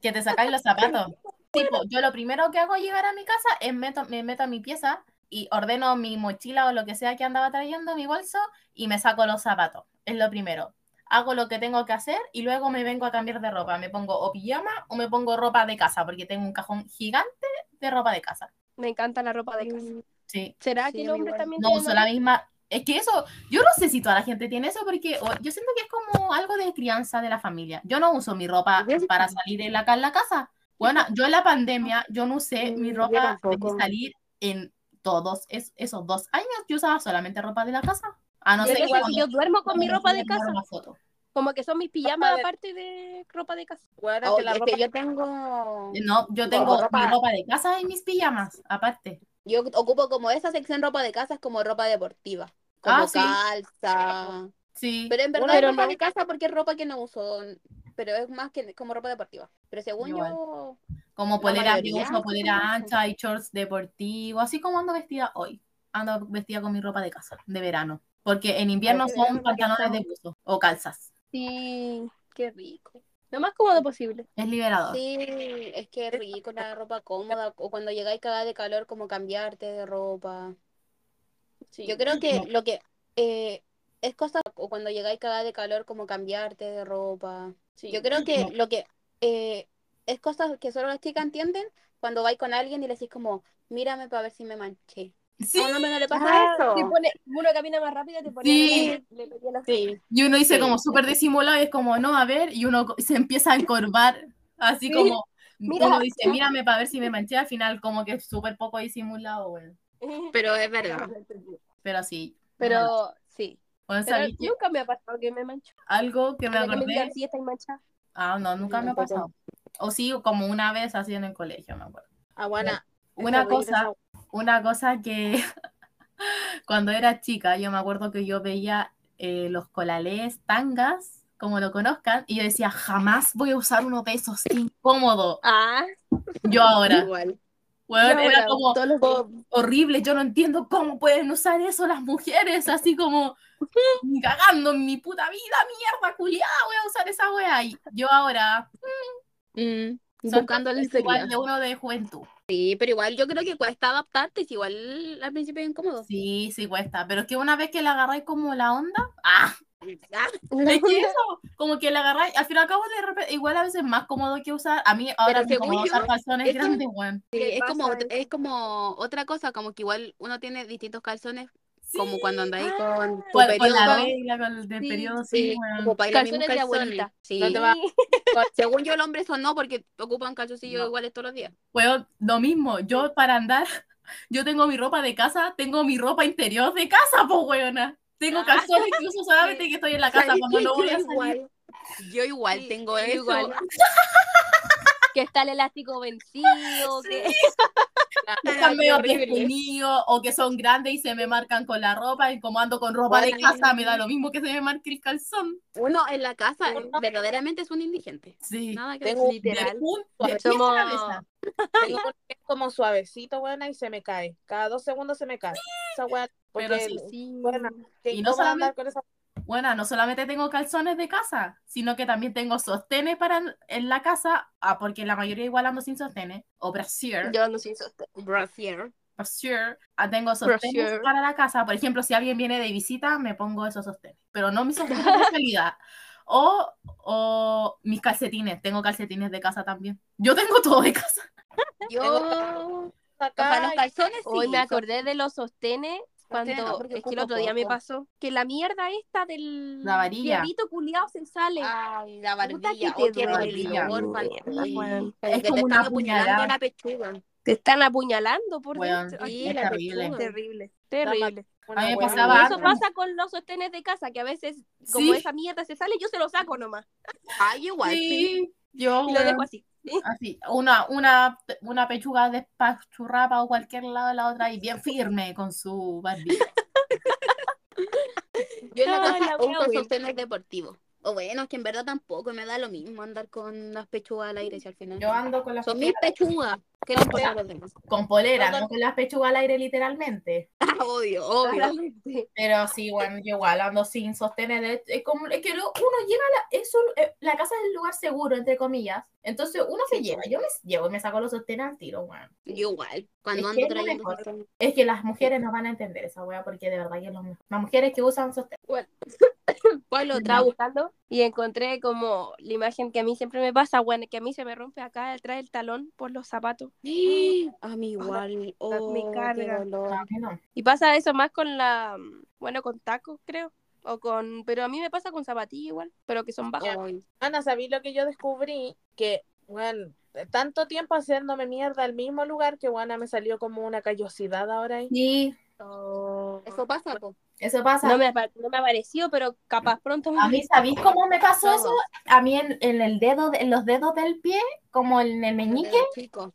Que te sacáis los zapatos. *laughs* Tipo, yo lo primero que hago al llegar a mi casa es meto, me meto a mi pieza y ordeno mi mochila o lo que sea que andaba trayendo, mi bolso, y me saco los zapatos. Es lo primero. Hago lo que tengo que hacer y luego me vengo a cambiar de ropa. Me pongo o pijama o me pongo ropa de casa, porque tengo un cajón gigante de ropa de casa. Me encanta la ropa de casa. Sí. ¿Será Sí, que el hombre igual. también No tiene uso la misma. Es que eso, yo no sé si toda la gente tiene eso, porque yo siento que es como algo de crianza de la familia. Yo no uso mi ropa para salir en la, en la casa. Bueno, yo en la pandemia, yo no usé Mm, mi ropa de salir en todos es- esos dos años. Yo usaba solamente ropa de la casa. A no Yo ser que yo duermo con mi ropa de casa. una foto. Como que son mis pijamas de- aparte de ropa de casa. Bueno, Oh, que la es ropa que yo tengo... No, yo tengo ropa- mi ropa de casa y mis pijamas, aparte. Yo ocupo como esa sección ropa de casa, es como ropa deportiva. Como Ah, sí. calza. Sí. Pero en verdad es ropa no- de casa porque es ropa que no uso. Pero es más que como ropa deportiva. Pero según Igual. yo. Como polera uso, son polera ancha y shorts deportivos, así como ando vestida hoy. Ando vestida con mi ropa de casa, de verano. Porque en invierno Ay, son pantalones de buzo o calzas. Sí, qué rico. Lo más cómodo posible. Es liberador. Sí, es que es rico la ropa cómoda. O cuando llegáis cagada de calor, como cambiarte de ropa. Sí. Yo creo que lo que eh, es cosa, o cuando llegáis cagada de calor, como cambiarte de ropa. Sí. Yo creo que lo que eh, es cosas que solo las chicas entienden cuando vais con alguien y le decís como, mírame para ver si me manché. Sí, A un hombre no le pasa Ah, eso. te pone- uno camina más rápido, te pone Sí. le, le Sí. y uno dice Sí. como súper disimulado y es como, no, a ver, y uno se empieza a encorvar, así Sí. como, Mira. uno dice, mírame para ver si me manché, al final como que es súper poco disimulado, bueno. Pero es verdad. Pero sí. Pero sí. Bueno, Pero nunca me ha pasado que me mancho. Algo que me Para que me acordé. si está manchada. Ah, no, nunca me ha pasado. O sí, como una vez así en el colegio, me acuerdo. Ah, bueno. Una cosa, una cosa que *laughs* cuando era chica, yo me acuerdo que yo veía eh, los colalés tangas, como lo conozcan, y yo decía, jamás voy a usar uno de esos, qué incómodo. Ah, Yo ahora, Igual. yo era como los horrible, yo no entiendo cómo pueden usar eso las mujeres, así como ni cagando en mi puta vida, mierda, culiada, voy a usar esa wea. Y yo ahora, Mm, son buscando la cosas igual de uno de juventud. Sí, pero igual yo creo que cuesta adaptarte, si igual al principio es incómodo. Sí, sí cuesta, pero es que una vez que le agarráis como la onda, ¡ah! Ah, *laughs* Es que eso, como que le agarráis, al fin y al cabo de repente, igual a veces es más cómodo que usar, a mí ahora me yo, usar calzones grandes, sí, ¿Qué es como, es como otra cosa, como que igual uno tiene distintos calzones, Sí, como cuando andáis Ah, con tu con, con la periodo. regla, con el del Sí, periodo, sí, como para ir Calzones de abuelita. Sí. No te va- *laughs* Según yo, el hombre eso no, porque ocupan calzoncillos No. iguales todos los días. Weón, lo mismo, yo para andar, *laughs* yo tengo mi ropa de casa, tengo mi ropa interior de casa, pues weona. Tengo Ah. calzones que uso solamente *laughs* que estoy en la casa ¿Sabes cuando no voy yo a salir. igual, yo igual Sí, tengo yo eso. igual. Que está el elástico vencido, que Están Qué medio despunidos o que son grandes y se me marcan con la ropa y como ando con ropa de casa me da lo mismo que se me marque el calzón. Uno en la casa eh, verdaderamente es un indigente. Sí. Nada que Tengo literal. un, de Somos- cabeza. *laughs* Tengo como suavecito, buena, y se me cae. Cada dos segundos se me cae. Esa weá, porque Pero sí. sí. Bueno, qué Y no solamente- andar con esa Bueno, no solamente tengo calzones de casa, sino que también tengo sostenes para en- en la casa, ah, porque la mayoría igual ando sin sostenes, o brasier, Yo ando sin sostén. Brasier. brasier, ah, tengo sostenes Brasier. para la casa. Por ejemplo, si alguien viene de visita, me pongo esos sostenes, pero no mis sostenes de *laughs* calidad. O, o mis calcetines, tengo calcetines de casa también. Yo tengo todo de casa. Yo. O sea, los acá. calzones sí. Hoy me acordé de los sostenes Sostenes cuando es que el otro día me pasó que la mierda esta del La varilla. culiado se sale. Ay, la Puta barbilla. que Oh, te duele. Es que como te una están apuñalando puñalada. la pechuga. Te están apuñalando por Weón, dentro. Sí, es la terrible. pechuga. Terrible, terrible. Una A mí me weá. pasaba Y antes. eso pasa con los sostenes de casa, que a veces, como Sí. esa mierda se sale, yo se lo saco nomás. *laughs* Ay, igual. sí. Sí, yo, Y lo dejo así. así, una, una, una pechuga despachurrapa o cualquier lado de la otra y bien firme con su barbilla. *laughs* Yo en la Ay, casa uso sostenes deportivos. O bueno, es que en verdad tampoco me da lo mismo andar con las pechugas al aire si al final. Yo ando con las Son mis pechugas. ¿Qué le importa a los demás? con polera, no con las pechugas al aire literalmente. *laughs* Ah, obvio, obvio. Pero sí, bueno, yo igual ando sin sostener. Es, como, es que uno llega a la, es un- eh, la casa es el lugar seguro, entre comillas. Entonces uno se lleva. Yo me llevo y me saco los sostenes al tiro, weón. Yo igual. Cuando Es ando lo trayendo sostenes. Es que las mujeres no van a entender esa weá porque de verdad que lo. Las mujeres que usan sostenes. *coughs* ¿Cuál Estaba otra? buscando y encontré como la imagen que a mí siempre me pasa, bueno, que a mí se me rompe acá detrás del talón por los zapatos. *gasps* A mí igual. Oh, me qué carga. no. Y pasa eso más con la, mm, bueno, con tacos, creo. O con, pero a mí me pasa con zapatillas igual, pero que son bajos. Ay, Ana, ¿sabí lo que yo descubrí? Que, bueno, de tanto tiempo haciéndome mierda al mismo lugar que, bueno, me salió como una callosidad ahora ahí. Sí, Eso pasa, po. Eso pasa. No me, no me apareció, pero capaz pronto me A mí, ¿sabéis cómo me pasó eso? A mí en, en el dedo, de- en los dedos del pie, como en el meñique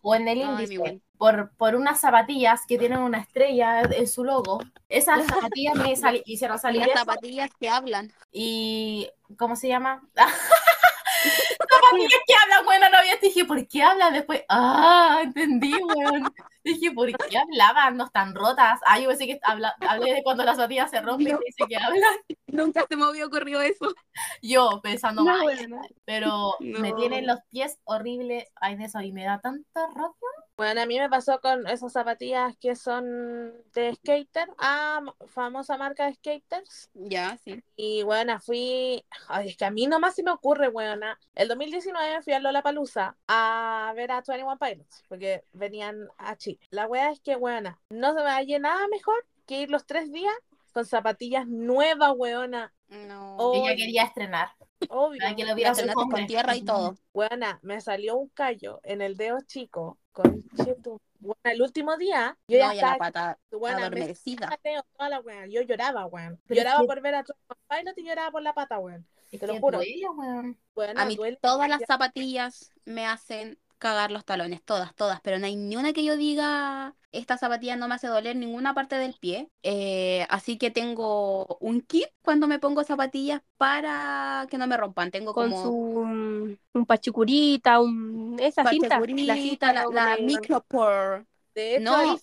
o en el índice por, por unas zapatillas que tienen una estrella en su logo. Esas *laughs* zapatillas me sali- hicieron salir Las zapatillas que hablan. y ¿cómo se llama? *laughs* zapatillas que hablan, bueno, no había dije, ¿por qué hablan después? Ah, entendí, weón. Dije, ¿por qué hablaban? No están rotas. Ah, yo pensé que habla, hablé de cuando las zapatillas se rompen No. y dice que hablan. Nunca se me había ocurrido eso. Yo pensando, No, "Ay, bueno. pero me tienen los pies horribles. Ay, de eso, y me da tanto rojo. Bueno, a mí me pasó con esas zapatillas que son de skater, ah, famosa marca de skaters. Ya, sí. Y bueno, fui, ay, es que a mí nomás se me ocurre, buena. El 2019 fui a Lollapalooza a ver a 21 Pilots, porque venían a Chile. La wea es que, buena, no se me halla nada mejor que ir los tres días con zapatillas nuevas, weona. No. Oh, Ella quería estrenar. Obvio. Para que lo con tierra y todo. Buena, me salió un callo en el dedo chico. Con Bueno, el último día, yo ya No, y a la estaba pata buena, me adormecida. Mateo, toda la wea. Yo lloraba, weón. Lloraba por ver a tu Pilot y lloraba por la pata, weón. Es Te lo juro. duele. Bueno, A mí duele. todas las zapatillas me hacen cagar los talones, todas, todas, pero no hay ni una que yo diga, esta zapatilla no me hace doler ninguna parte del pie. Eh, así que tengo un kit cuando me pongo zapatillas para que no me rompan. Tengo Con como su um, un pachicurita, un esa cinta, la cinta la, de- micropore. De hecho, No.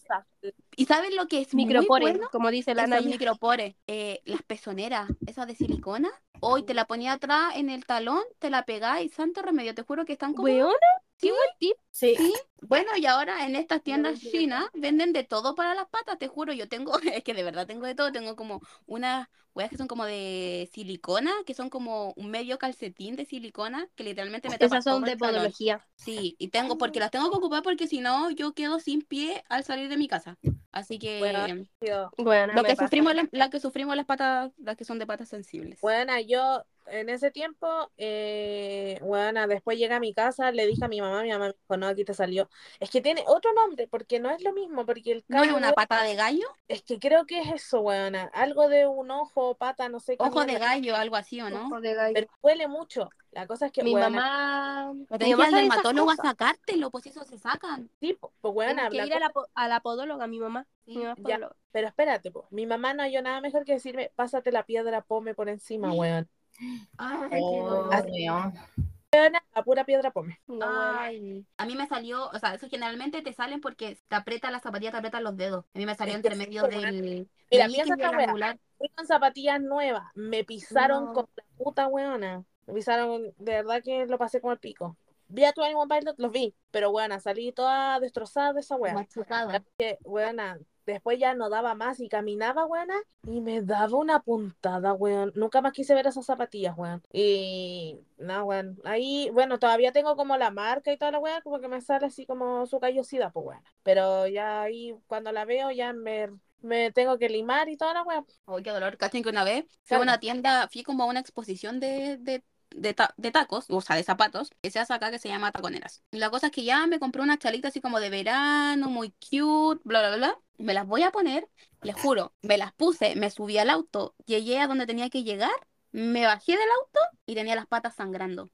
¿Y saben lo que es muy micropore, bueno? como dice la Esos Naya. micropores, eh, las pezoneras, esas de silicona. Hoy te la ponía atrás en el talón, te la pegás y santo remedio, te juro que están como... Weona, Sí. qué buen tip. Sí. Sí, bueno, y ahora en estas tiendas chinas venden de todo para las patas, te juro, yo tengo, *laughs* es que de verdad tengo de todo, tengo como unas weas que son como de silicona, que son como un medio calcetín de silicona, que literalmente me Esas son de podología. Sí, y tengo, porque las tengo que ocupar porque si no, yo quedo sin pie al salir de mi casa. Así que Bueno, Yo- Bueno, lo que pasa. sufrimos, la, la que sufrimos las patas, las que son de patas sensibles. Bueno, yo en ese tiempo, eh, bueno, después llegué a mi casa, le dije a mi mamá, mi mamá me dijo, no, aquí te salió. Es que tiene otro nombre, porque no es lo mismo, porque el ¿No es una pata de gallo? es que creo que es eso, weona, algo de un ojo, pata, no sé qué. Ojo de gallo, algo así, ¿o no? Ojo de gallo. Pero duele mucho. La cosa es que, Mi weona, mamá. Pero Mi mamá al dermatólogo a sacártelo, pues eso se sacan. sí, pues, weona, Tienes que ir a la, a la podóloga, mi mamá. Sí, Mi mamá es ya. Pero espérate, po. mi mamá no halló nada mejor que decirme, pásate la piedra pome por encima, *gasps* weón. Ay, Oh, qué dolor. La pura piedra pome. No. Ay, a mí me salió, o sea, eso generalmente te salen porque te aprieta la zapatilla, te aprietan los dedos. A mí me salió entre medio del Mira, meñique piensa y esta el wea. anular. Fui con zapatillas nuevas, me pisaron No. con la puta weona. Me pisaron, de verdad que lo pasé como el pico. Vi a Twenty One Pilot, los vi, pero weona, salí toda destrozada de esa wea. Machucada. Que, weona, después ya no daba más y caminaba, weona, y me daba una puntada, weón. Nunca más quise ver esas zapatillas, weón. Y, no, weón. Ahí, bueno, todavía tengo como la marca y toda la weá, como que me sale así como su callosidad, pues, weón. Pero ya ahí, cuando la veo, ya me, me tengo que limar y toda la weá. Ay, qué dolor. Cachen que una vez fui a una tienda, fui como a una exposición de, de, de, ta- de tacos, o sea, de zapatos, que se hace acá que se llama Taconeras. Y la cosa es que ya me compré unas chalitas así como de verano, muy cute, bla, bla, bla. Me las voy a poner, les juro, me las puse, me subí al auto, llegué a donde tenía que llegar, me bajé del auto y tenía las patas sangrando.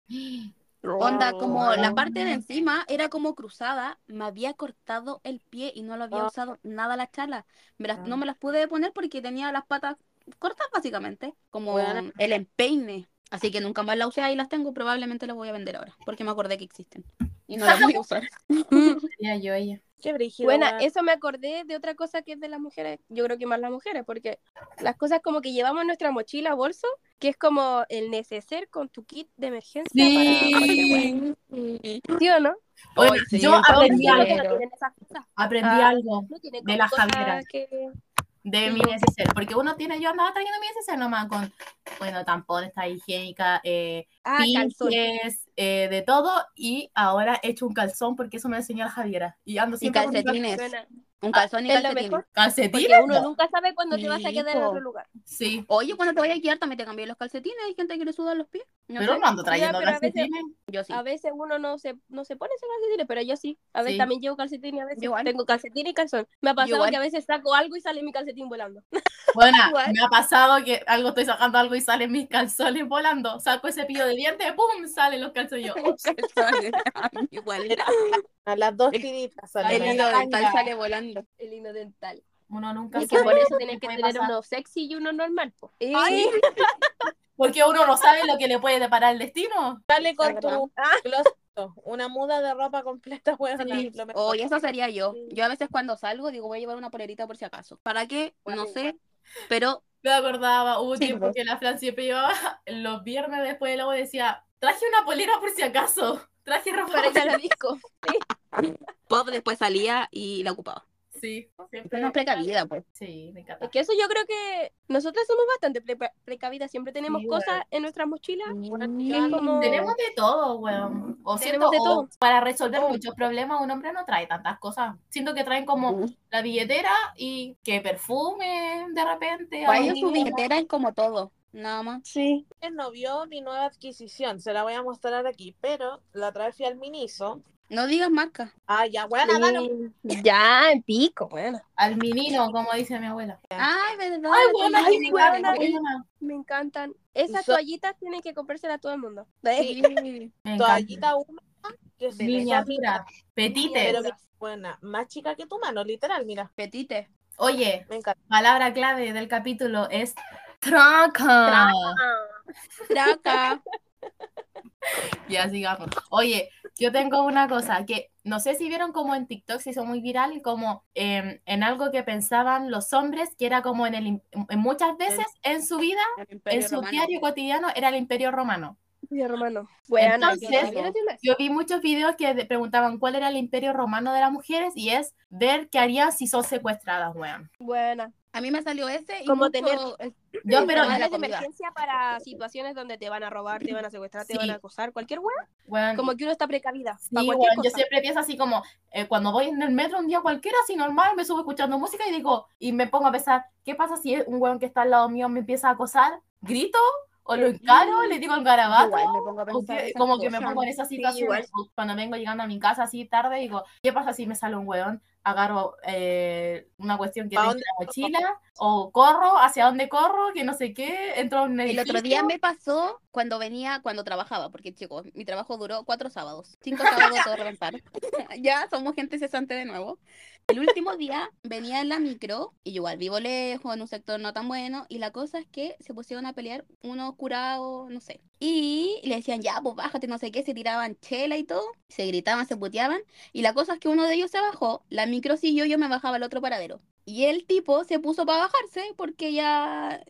Onda, como la parte de encima era como cruzada, me había cortado el pie y no lo había Ah. usado nada la chala. Me las- no Ah. me las pude poner porque tenía las patas cortas básicamente, como el empeine. Así que nunca más las usé, ahí las tengo, probablemente las voy a vender ahora, porque me acordé que existen. Y no las voy a usar. *laughs* Ya yo, ella. Qué brígido, Buena, weón. eso me acordé de otra cosa que es de las mujeres, yo creo que más las mujeres, porque las cosas como que llevamos en nuestra mochila, bolso, que es como el neceser con tu kit de emergencia para cualquier wea. ¿Sí o no? Oye, sí, yo aprendí sí, algo. Aprendí Ah. algo De como la cosas Javiera. que- de mi neceser. Porque uno tiene, yo andaba trayendo mi neceser nomás con, bueno, tampones, esta higiénica, eh, Ah, pinches, eh, de todo. Y ahora he hecho un calzón porque eso me enseñó la Javiera. Y ando siempre con calcetines. Un calzón y es lo calcetines. calcetín. Porque uno nunca sabe cuándo te vas a quedar en otro lugar. Sí. Oye, cuando te vayas a quedar también te cambié los calcetines. Hay gente que le sudan los pies. No Pero sé, no ando trayendo pero a veces- calcetines. yo sí. A veces uno no se, no se pone esos calcetines, pero yo sí. A veces Sí. también llevo calcetines, a veces igual. tengo calcetín y calzón. Me ha pasado igual. que a veces saco algo y sale mi calcetín volando. *laughs* Bueno, me ha pasado que algo estoy sacando algo y salen mis calzones volando. Saco ese pillo de dientes, ¡pum! Salen los calzones. Yo. *laughs* Calzones, *laughs* igual. A las dos tiritas El hilo dental sale volando. El hino dental. Uno nunca Es que sabe por eso tienes que tener pasar. uno sexy y uno normal. po. Ay, *laughs* Porque uno no sabe lo que le puede deparar el destino. Dale con tu closet, una muda de ropa completa, *laughs* weón. Sí. Oye, eso sería yo. Yo a veces cuando salgo digo voy a llevar una polerita por si acaso. ¿Para qué? No Bueno, sé. Pero Me acordaba, hubo un Sí, tiempo pues. que la Fran siempre llevaba *laughs* los viernes después de la U decía, traje una polera por si acaso. Traje ropa. Para ir a la disco. *laughs* Pop después salía y la ocupaba. Sí, siempre. es precavida, pues. Sí, me encanta. Es que eso yo creo que nosotras somos bastante pre- precavidas. Siempre tenemos Sí, cosas en nuestras mochilas. Como- Tenemos de todo, weón. O siento, Tenemos de o todo. para resolver Oh. muchos problemas, un hombre no trae tantas cosas. Siento que traen como Mm. la billetera y que perfume de repente. Para ellos su billetera es como todo. Nada más. Sí. no vio mi nueva adquisición, se la voy a mostrar aquí, pero la otra vez fui al Miniso. No digas marca. Ah, ya, bueno, dale. Ya, en pico, bueno. Al menino, como dice mi abuela. Ay, verdad. Ay, bueno, ay, me encanta, el- weona. Me encantan. Esas So- toallitas tienen que comprárselas a todo el mundo. Sí. Me encanta. Toallita húmeda, se Miniatura, petite. pero buena, más chica que tu mano, literal, mira, Petite. Oye, me encanta. palabra clave del capítulo es tranca. Traca. Ya sigamos. Oye, yo tengo una cosa que no sé si vieron como en TikTok se hizo muy viral, como em, en algo que pensaban los hombres, que era como en el en muchas veces en su vida, Imperio en su Romano. diario cotidiano, era el Imperio Romano. Mi romano. Bueno, Entonces, yo vi muchos videos que preguntaban cuál era el Imperio Romano de las mujeres y es ver qué harían si son secuestradas, weón. Buena. A mí me salió ese y Como mucho tener- Yo, pero, de emergencia para situaciones donde te van a robar, te van a secuestrar, te van Sí. a acosar, cualquier hueá. weón, Como que uno está precavida. Sí, weón, yo siempre pienso así como, eh, cuando voy en el metro un día cualquiera, así normal, me subo escuchando música y digo, y me pongo a pensar, ¿qué pasa si un weón que está al lado mío me empieza a acosar? ¿Grito? ¿O lo encaro? ¿Le digo el garabato? Igual me pongo a pensar que- como que me cosas. pongo en esa situación igual. cuando vengo llegando a mi casa así tarde digo ¿qué pasa si me sale un weón? Agarro eh, una cuestión que ¿Pa' tengo en la mochila o corro hacia dónde corro que no sé qué entro a un El otro día edificio. me pasó cuando venía, cuando trabajaba, porque chicos, mi trabajo duró cuatro sábados, cinco sábados todo reventar. *laughs* ya somos gente cesante de nuevo. El último día venía en la micro, y yo igual vivo lejos, en un sector no tan bueno, y la cosa es que se pusieron a pelear unos curados, no sé. Y le decían, ya, pues bájate, no sé qué, se tiraban chela y todo, se gritaban, se puteaban, y la cosa es que uno de ellos se bajó, la micro siguió, yo me bajaba al otro paradero. Y el tipo se puso para bajarse porque ya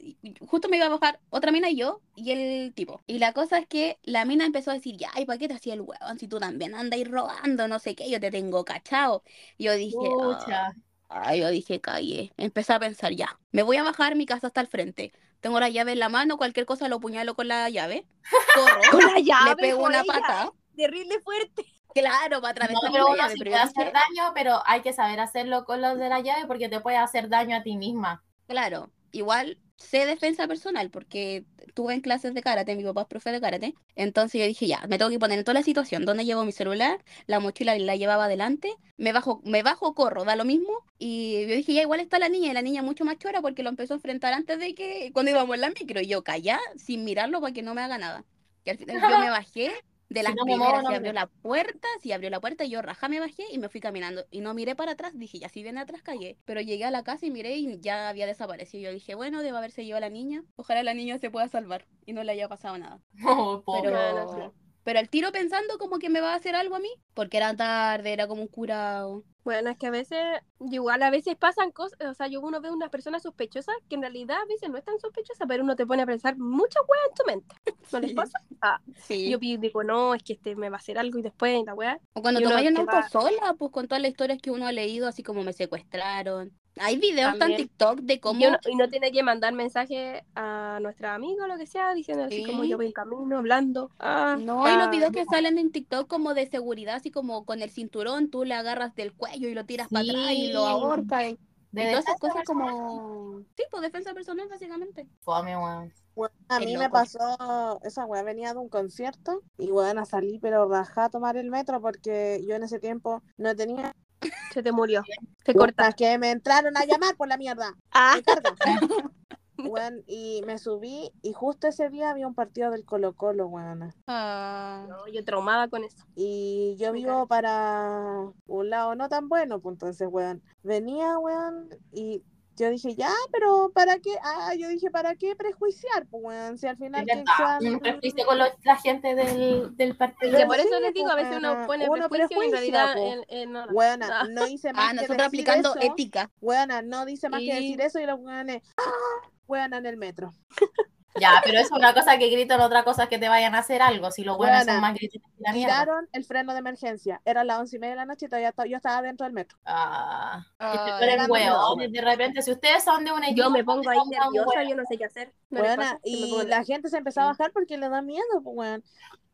justo me iba a bajar otra mina y yo y el tipo. Y la cosa es que la mina empezó a decir, ya, ¿y para qué te hacía el huevón si tú también andas robando, no sé qué, yo te tengo cachado? Y yo dije, "Ah". Ay, yo dije, calle. Empecé a pensar, ya, me voy a bajar, mi casa está al frente. Tengo la llave en la mano, cualquier cosa lo puñalo con la llave. *laughs* Corro, Con la llave, le pego una ella. pata. Terrible fuerte. Claro, para no, atravesar pero la llave, pero hacer daño pero hay que saber hacerlo con los de la llave porque te puede hacer daño a ti misma Claro, igual sé defensa personal porque tuve en clases de karate, mi papá es profe de karate, entonces yo dije ya, me tengo que poner en toda la situación, donde llevo mi celular, la mochila la llevaba adelante, me bajo, me bajo, corro, da lo mismo, y yo dije ya igual está la niña, y la niña mucho más chora porque lo empezó a enfrentar antes de que, cuando íbamos en la micro, y yo callá, sin mirarlo para que no me haga nada, y al final yo me bajé. De las no muevo, primeras, no abrió la puerta, sí abrió la puerta, y yo rajá me bajé y me fui caminando. Y no miré para atrás, dije, ya si viene atrás callé. Pero llegué a la casa y miré y ya había desaparecido. Yo dije, bueno, debe haberse llevado a la niña. Ojalá la niña se pueda salvar y no le haya pasado nada. *laughs* Oh. Pero. Pero al tiro pensando como que me va a hacer algo a mí, porque era tarde, era como un curado. Bueno, es que a veces, igual a veces pasan cosas, o sea, yo uno ve unas personas sospechosas que en realidad a veces no es tan sospechosa, pero uno te pone a pensar muchas weas en tu mente. *laughs* ¿No les pasa? Ah, Sí. yo digo, no, es que este me va a hacer algo y después la wea. O cuando tomáis un auto va- sola, pues con todas las historias que uno ha leído, así como me secuestraron. Hay videos en También. TikTok de Y, cómo... uno, y no tiene que mandar mensaje a nuestra amiga o lo que sea, diciendo así como Sí. yo voy en camino, hablando. Ah, No, y los ah, videos que salen en TikTok como de seguridad, así como con el cinturón, tú le agarras del cuello y lo tiras para atrás y lo Sí. ahorcas. y- De y todas esas defensa cosas como. Sí, pues defensa personal, básicamente. Fome, weón. Weón, a mí me pasó, esa weá venía de un concierto y bueno, salí pero rajá a tomar el metro porque yo en ese tiempo no tenía Se te murió. Se cortas corta. que me entraron a llamar por la mierda. Ah. *laughs* Weón, y me subí y justo ese día había un partido del Colo Colo, weón. Ah. no, yo traumada con eso. Y yo vivo para un lado no tan bueno, pues entonces, weón, venía, weón, y yo dije, ya, pero ¿para qué? Ah, yo dije, ¿para qué prejuiciar, pues? Si al final que Un prejuicio con los- la gente del, del partido. Que por eso sí, les digo, a veces uno pone uno prejuicio y en realidad en- en nada. Weona, Ah. no hice *laughs* más Ah, que nosotros decir aplicando eso. ética. Weona, no dice más que decir eso y los weones, ¡ah! Weona en el metro. Ya, pero es una cosa que gritan, otra cosa es que te vayan a hacer algo. Si los buenos Buena. son más gritones que la mierda. Tiraron el freno de emergencia. Era las once y media de la noche y todavía to- yo estaba dentro del metro. Ah, Ah, ponen era hueones de repente. Si ustedes son de una Yo me pongo ahí nerviosa, yo no sé qué hacer. ¿No les Buena, y la gente se empezó a bajar porque le da miedo, pues, weón.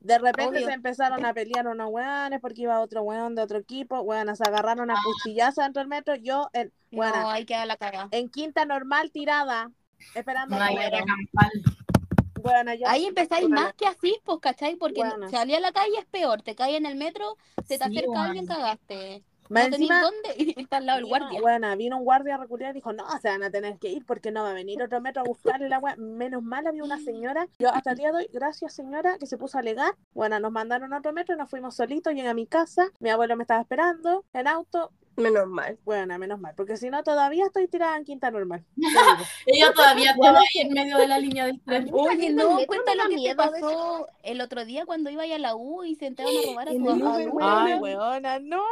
De repente Obvio. se empezaron a pelear unos weones porque iba otro weón de otro equipo. Weón, se agarraron a cuchillazos dentro del metro. Yo, en, buena, No, hay que dar la cagada. en quinta normal tirada, esperando. No al hay metro. era campal. Buena, yo- Ahí empezáis más que así, pues, ¿cachai? Porque Buena. salir a la calle es peor. Te caes en el metro, se te Sí, acerca alguien, cagaste. Más no encima, dónde *laughs* y está al lado del guardia. Bueno, vino un guardia a recular y dijo, no, se van a tener que ir porque no va a venir otro metro a buscarle la wea. Menos mal había una señora, yo hasta el día de hoy, gracias señora, que se puso a alegar. Bueno, nos mandaron a otro metro, nos fuimos solitos, llegué a mi casa, mi abuelo me estaba esperando en auto. Menos mal. Bueno, menos mal, porque si no todavía estoy tirada en quinta normal. *laughs* Ella todavía estaba ahí en medio de la línea del tren. Oye, no, cuenta lo que te pasó el otro día cuando iba a la U y se entraron a robar a tu weón. Ay, weona, no.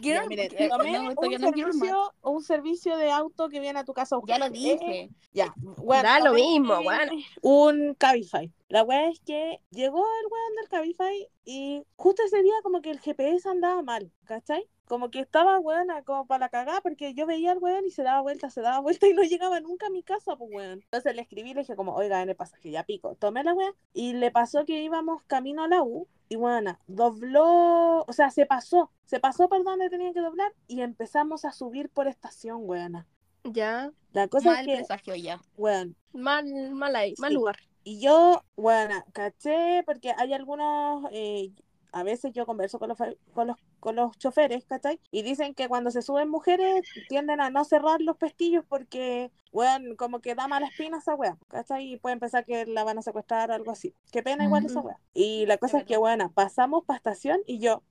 Quiero- Ya, miren, porque- tomé no, esto un, servicio, un servicio de auto que viene a tu casa a Ya lo Eh, dije. Ya, bueno, Da lo mismo, bueno. Un Cabify. La wea es que llegó el weón del Cabify y justo ese día como que el GPS andaba mal, ¿cachai? Como que estaba weón como para la cagada porque yo veía al weón y se daba vuelta, se daba vuelta y no llegaba nunca a mi casa, pues weón. Entonces le escribí y le dije como, oiga, en el pasaje, ya pico. Tomé la wea y le pasó que íbamos camino a la U y weona, dobló, o sea, se pasó, se pasó por donde tenía que doblar y empezamos a subir por estación, weona. Ya. La cosa Mal es que, presagio ya. weón, Mal, mal ahí, mal Sí. lugar. y yo, bueno, caché, porque hay algunos, eh, a veces yo converso con los, con los, con los choferes, ¿cachai? Y dicen que cuando se suben mujeres tienden a no cerrar los pestillos porque, bueno, como que da mala espina esa wea, ¿cachai? Y pueden pensar que la van a secuestrar o algo así. Qué pena igual esa Ujú. wea. Y la cosa es que, bueno, pasamos para estación y yo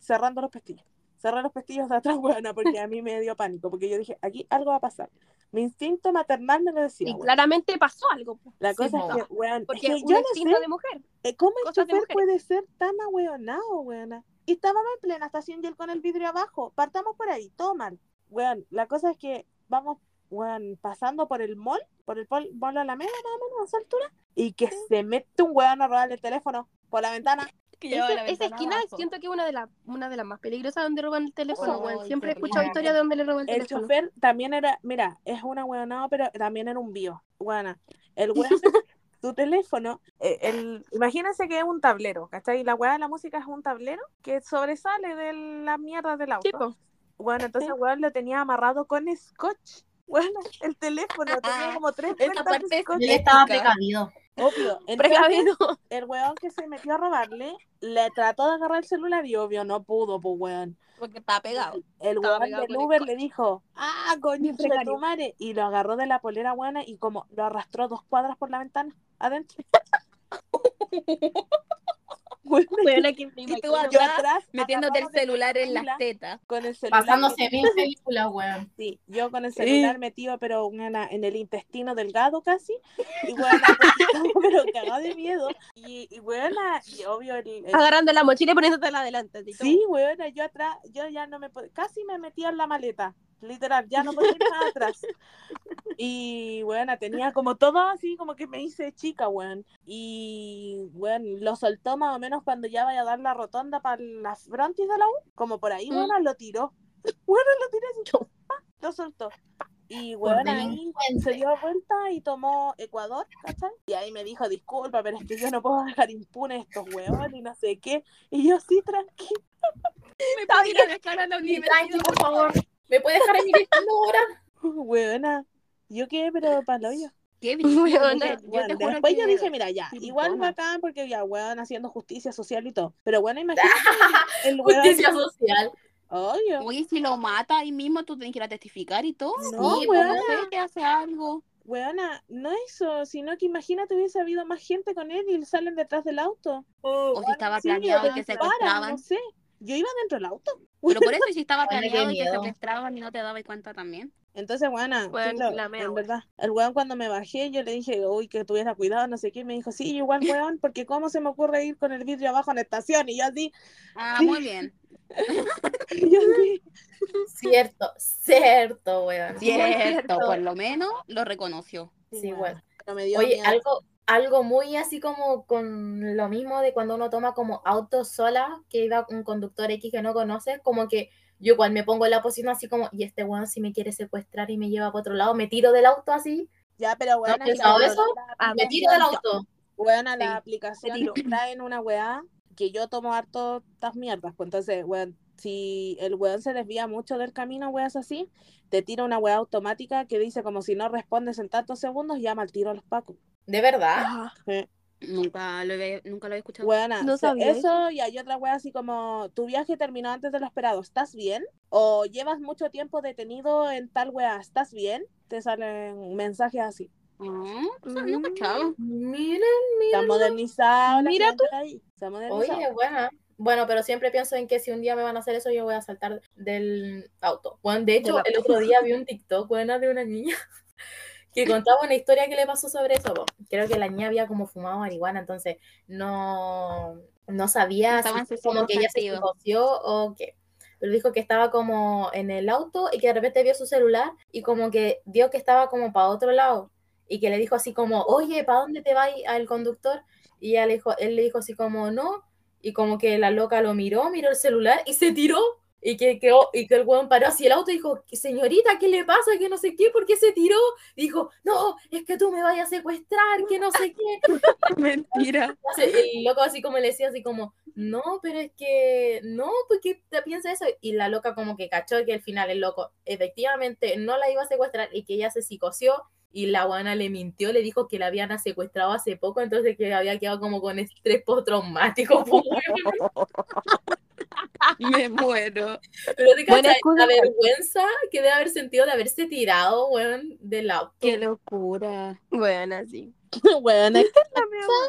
cerrando los pestillos. Cerré los pestillos de atrás, *laughs* buena, porque a mí me dio pánico, porque yo dije, aquí algo va a pasar. Mi instinto maternal me lo decía, Y claramente pasó algo. po, La cosa es que, weón, es Porque que un yo no instinto sé de mujer. cómo el chofer puede ser tan ahueonado, weona. Y estábamos en plena estación y él con el vidrio abajo. Partamos por ahí, todo mal. Weón, la cosa es que vamos, weón, pasando por el mall, por el pol- mall a la media, más o menos, a esa altura, y que se mete un weón a robar el teléfono por la ventana. Que llevaba Ese- la esa esquina abajo. siento que es una de las una de las más peligrosas donde roban el teléfono, weón. Siempre he escuchado historias de donde le roban el, El teléfono. chofer también era, mira, es una weonado, pero también era un bio. Weona, el *laughs* weón, tu teléfono, eh, el, imagínense que es un tablero, ¿cachai? La weá de la música es un tablero que sobresale de la mierda del auto. Bueno, entonces Sí. weón lo tenía amarrado con scotch. Bueno, el teléfono tenía como tres Esa vueltas parte de es scotch. Él estaba precavido. Obvio. *laughs* Entonces, el weón que se metió a robarle le trató de agarrar el celular y obvio no pudo, pues weón. Porque estaba pegado. El Estaba weón pegado del Uber le dijo, ah, coño, tu madre", Y lo agarró de la polera buena y como lo arrastró dos cuadras por la ventana, adentro. *laughs* Weón, Weón, aquí Y tú atrás, atrás, Metiéndote el celular en las tetas. Con el celular Pasándose mil películas, weón. *laughs* Sí, yo con el celular metido, pero una- en el intestino delgado casi. Y *laughs* bueno, pero cagado de miedo. Y, y buena, y obvio, el, el- Agarrando la mochila y poniéndotela adelante. sí, buena, yo atrás, yo ya no me casi me metía en la maleta, literal, ya no podía ir más atrás. Y bueno, tenía como todo así, como que me hice chica, weón. Y bueno, lo soltó más o menos cuando ya vaya a dar la rotonda para la frontis de la U, como por ahí, Mm. bueno, lo tiró. *laughs* Bueno, lo tiró así, lo soltó. Y bueno, ahí se dio vuelta y tomó Ecuador, ¿cachai? Y ahí me dijo, disculpa, pero es que yo no puedo dejar impune estos huevones y no sé qué. Y yo, sí, tranquilo. *laughs* Me puedo ir a dejar a la universidad. por favor. ¿Me puede dejar en mi destino ahora? *laughs* Weona, yo quedé, pero para hoyo. Qué Weona, Yo Bueno, después yo dije, mira, ya, igual bacán porque ya, weón, haciendo justicia social y todo. Pero bueno, *laughs* imagínate el weón. Justicia social. Obvio. Oye, si lo mata ahí mismo, tú tienes que ir a testificar y todo. No, Sí, weón. No sé, que hace algo. Weona, no eso, sino que imagínate hubiese habido más gente con él y salen detrás del auto. O si estaba Sí, planeado y que disparan, secuestraban. No sé. Yo iba dentro del auto. Pero por eso, y si estaba *laughs* Bueno, planeado y miedo. secuestraban y no te dabas cuenta también. Entonces, filo, la mea, en verdad. El weón cuando me bajé, yo le dije, uy, que tuviera cuidado, no sé qué. Me dijo, sí, igual weón, porque cómo se me ocurre ir con el vidrio abajo en la estación. Y yo así, Ah, Sí. muy bien. *laughs* y yo así. *laughs* Cierto, cierto, weón. Cierto, cierto. por lo menos lo reconoció. Sí, weón. Pero me dio Oye, miedo. algo, algo muy así como con lo mismo de cuando uno toma como auto sola, que iba un conductor X que no conoces, como que yo igual me pongo en la posición así como, y este weón si me quiere secuestrar y me lleva para otro lado, me tiro del auto así, Ya, pero weón, has pensado eso? me tiro del auto. Weón, a Sí, la aplicación traen una weá que yo tomo harto estas mierdas. Pues entonces, weón, si el weón se desvía mucho del camino, weas así, te tira una weá automática que dice como si no respondes en tantos segundos, llama al tiro a los pacos. De verdad. Nunca lo había, nunca lo había escuchado. Buena, No sabía eso y hay otra wea así como tu viaje terminó antes de lo esperado, ¿estás bien? O llevas mucho tiempo detenido en tal wea, ¿estás bien? Te salen mensajes así. Ah, no Mm. cachado. Miren, Se ha modernizado la Mira ahí. Se ha modernizado. oye, buena. Bueno, pero siempre pienso en que si un día me van a hacer eso, yo voy a saltar del auto. Bueno, de hecho, el *laughs* otro día vi un TikTok, buena, de una niña que contaba una historia que le pasó sobre eso. po. Creo que la niña había como fumado marihuana, entonces no, no sabía si como que ella se psicoció o qué. Pero dijo que estaba como en el auto y que de repente vio su celular y como que vio que estaba como para otro lado y que le dijo así como, oye, ¿para dónde te va al conductor? Y ella le dijo, él le dijo así como, no, y como que la loca lo miró, miró el celular y se tiró. Y que, quedó- y que el weón paró así el auto y dijo, señorita, ¿qué le pasa? Que no sé qué, ¿por qué se tiró? Y dijo, no, es que tú me vayas a secuestrar, que no sé qué. *laughs* *laughs* Mentira. *laughs* El loco así como le decía así como, no, pero es que, no, ¿por qué te piensas eso? Y la loca como que cachó que al final el loco efectivamente no la iba a secuestrar y que ella se psicoció y la guana le mintió, le dijo que la habían secuestrado hace poco, entonces que había quedado como con estrés postraumático. Weón. Me muero. Pero te Buena cachai la vergüenza que debe haber sentido de haberse tirado, weón, del auto. Qué locura. bueno, así. Weón, es,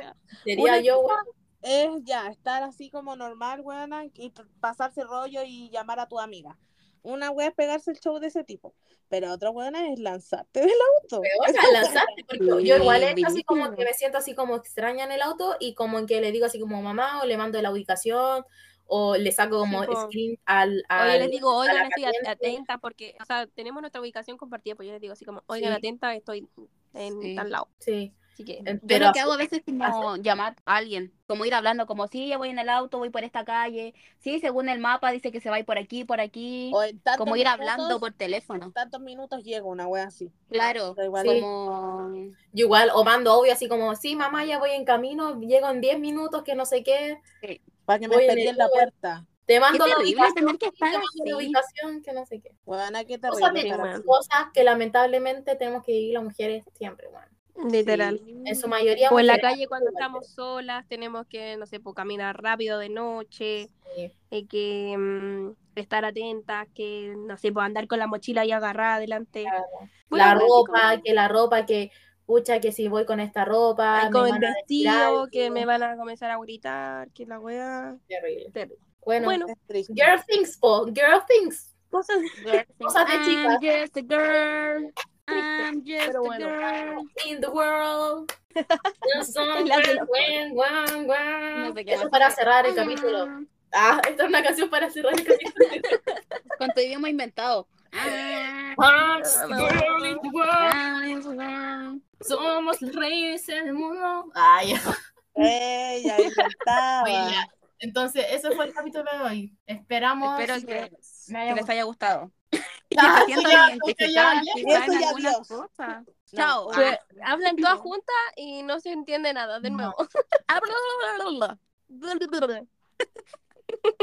La. Sería una yo, weón. es ya estar así como normal, weona, y pasarse rollo y llamar a tu amiga. Una wea es pegarse el show de ese tipo, pero otra weona es lanzarte del auto. Weona, lanzarte, porque yo- yo igual es Sí, así como que me siento así como extraña en el auto y como en que le digo así como mamá o le mando la ubicación o le saco como Sí, screen al, O yo les al- digo, oigan, estoy atenta porque, o sea, tenemos nuestra ubicación compartida, pues yo les digo así como, oigan, Sí. atenta, estoy en Sí. tal lado. Sí, Así que, eh, Yo pero lo que hago a veces es como llamar a alguien, como ir hablando, como sí, ya voy en el auto, voy por esta calle, sí, según el mapa dice que se va a ir por aquí, por aquí, O en tantos como ir minutos- hablando por teléfono. tantos minutos llega una wea así. Claro, igual. Sí. como yo igual o mando audio así como sí mamá ya voy en camino, llego en 10 minutos que no sé qué, Para que me en en la puerta. te mando la ubicación, tener que te estar mando la ubicación que no sé qué. Weona, qué Cosas, de- que lamentablemente tenemos que vivir las mujeres siempre, weón. literal. Sí. En su mayoría O en la calle cuando estamos solas, tenemos que, no sé, pues, caminar rápido de noche, sí. hay que mm, estar atentas, que, no sé, pues andar con la mochila ahí agarrada adelante. Claro. La ropa, que la ropa, que pucha, que si voy con esta ropa, Ay, me con el van a decir vestido, que algo. me van a comenzar a gritar, que la wea. Terrible. Terrible. Bueno, Bueno, girl things, po, girl things. cosas. Girl, Cosas de *laughs* I'm chicas. just a girl. I'm just pero a bueno. girl. In the world. *laughs* No sé Eso para cerrar el capítulo. Ah, esta es una canción para cerrar el capítulo. *laughs* Con tu idioma inventado. Once girl in the world. Somos los reyes del mundo. Ay, *laughs* oye, ya. Entonces, ese fue el capítulo de hoy. Esperamos Espero que que, me haya que les haya gustado. *laughs* Ah, ya, ya. No, Chao. Pues, Ah. hablan todas juntas y no se entiende nada, de No. nuevo. *laughs* Y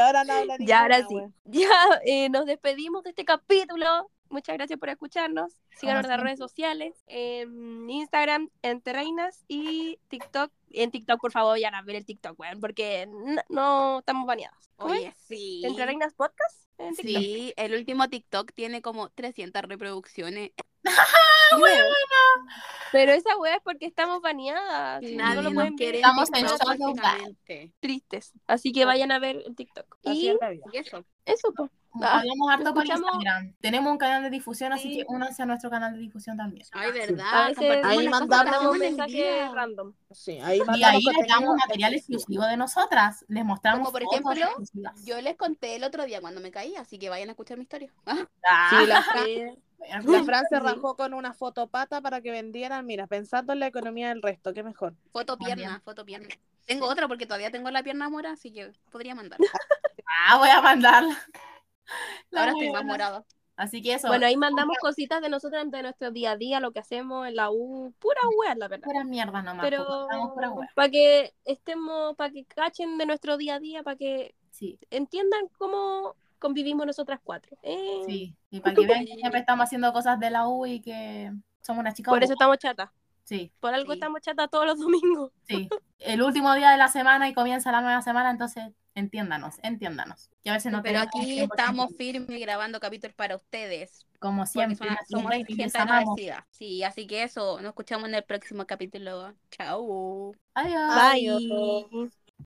ahora no habla Ya, ahora sí. wea. *laughs* Ya eh, nos despedimos de este capítulo. muchas gracias por escucharnos. Síganos en las redes sociales, en Instagram, entre reinas y TikTok. En TikTok, por favor, vayan a ver el TikTok, weón, porque no, no estamos baneadas. ¿Cómo es? Oye, sí. Entre reinas podcast en TikTok. Sí, el último TikTok tiene como 300 reproducciones. *laughs* Pero esa weá es porque estamos baneadas. y Nadie no lo pueden ver. Estamos en shock tristes. Así que vayan a ver el TikTok. Así Y es la vida. Y eso. eso, pues. Ah, Hablamos harto por Instagram. Tenemos un canal de difusión, así Sí. que únanse a nuestro canal de difusión también. Ay, verdad. Compartimos ahí mandamos mensajes random. Sí, ahí Y ahí les damos material exclusivo de nosotras. Les mostramos Como por fotos ejemplo, exclusivas. Yo les conté el otro día cuando me caí, así que vayan a escuchar mi historia. *laughs* Ah, Sí, la *laughs* Fran, Sí. la Fran se Sí. rajó con una fotopata para que vendieran, mira, pensando en la economía del resto, qué mejor. Foto También. pierna, foto pierna. Tengo otra porque todavía tengo la pierna mora, así que podría mandar. ah, voy a mandarla. *laughs* La Ahora estoy más morada. Así que eso. Bueno, ahí mandamos cositas de nosotros, de nuestro día a día, lo que hacemos en la U. Pura wea, la verdad. pura mierda nomás. Pero para que estemos, para que cachen de nuestro día a día, para que Sí, entiendan cómo convivimos nosotras cuatro. Eh, sí. Y para que vean que siempre estamos haciendo cosas de la U y que somos una chica. Por eso estamos chatas. Sí, Por algo Sí. estamos chatas todos los *laughs* domingos. sí. El último día de la semana y comienza la nueva semana, entonces entiéndanos, entiéndanos. Que a veces no Pero aquí 100% estamos firmes grabando capítulos para ustedes. Como siempre, son- somos gente agradecida. Sí, así que eso, nos escuchamos en el próximo capítulo. Chao. Adiós. Bye.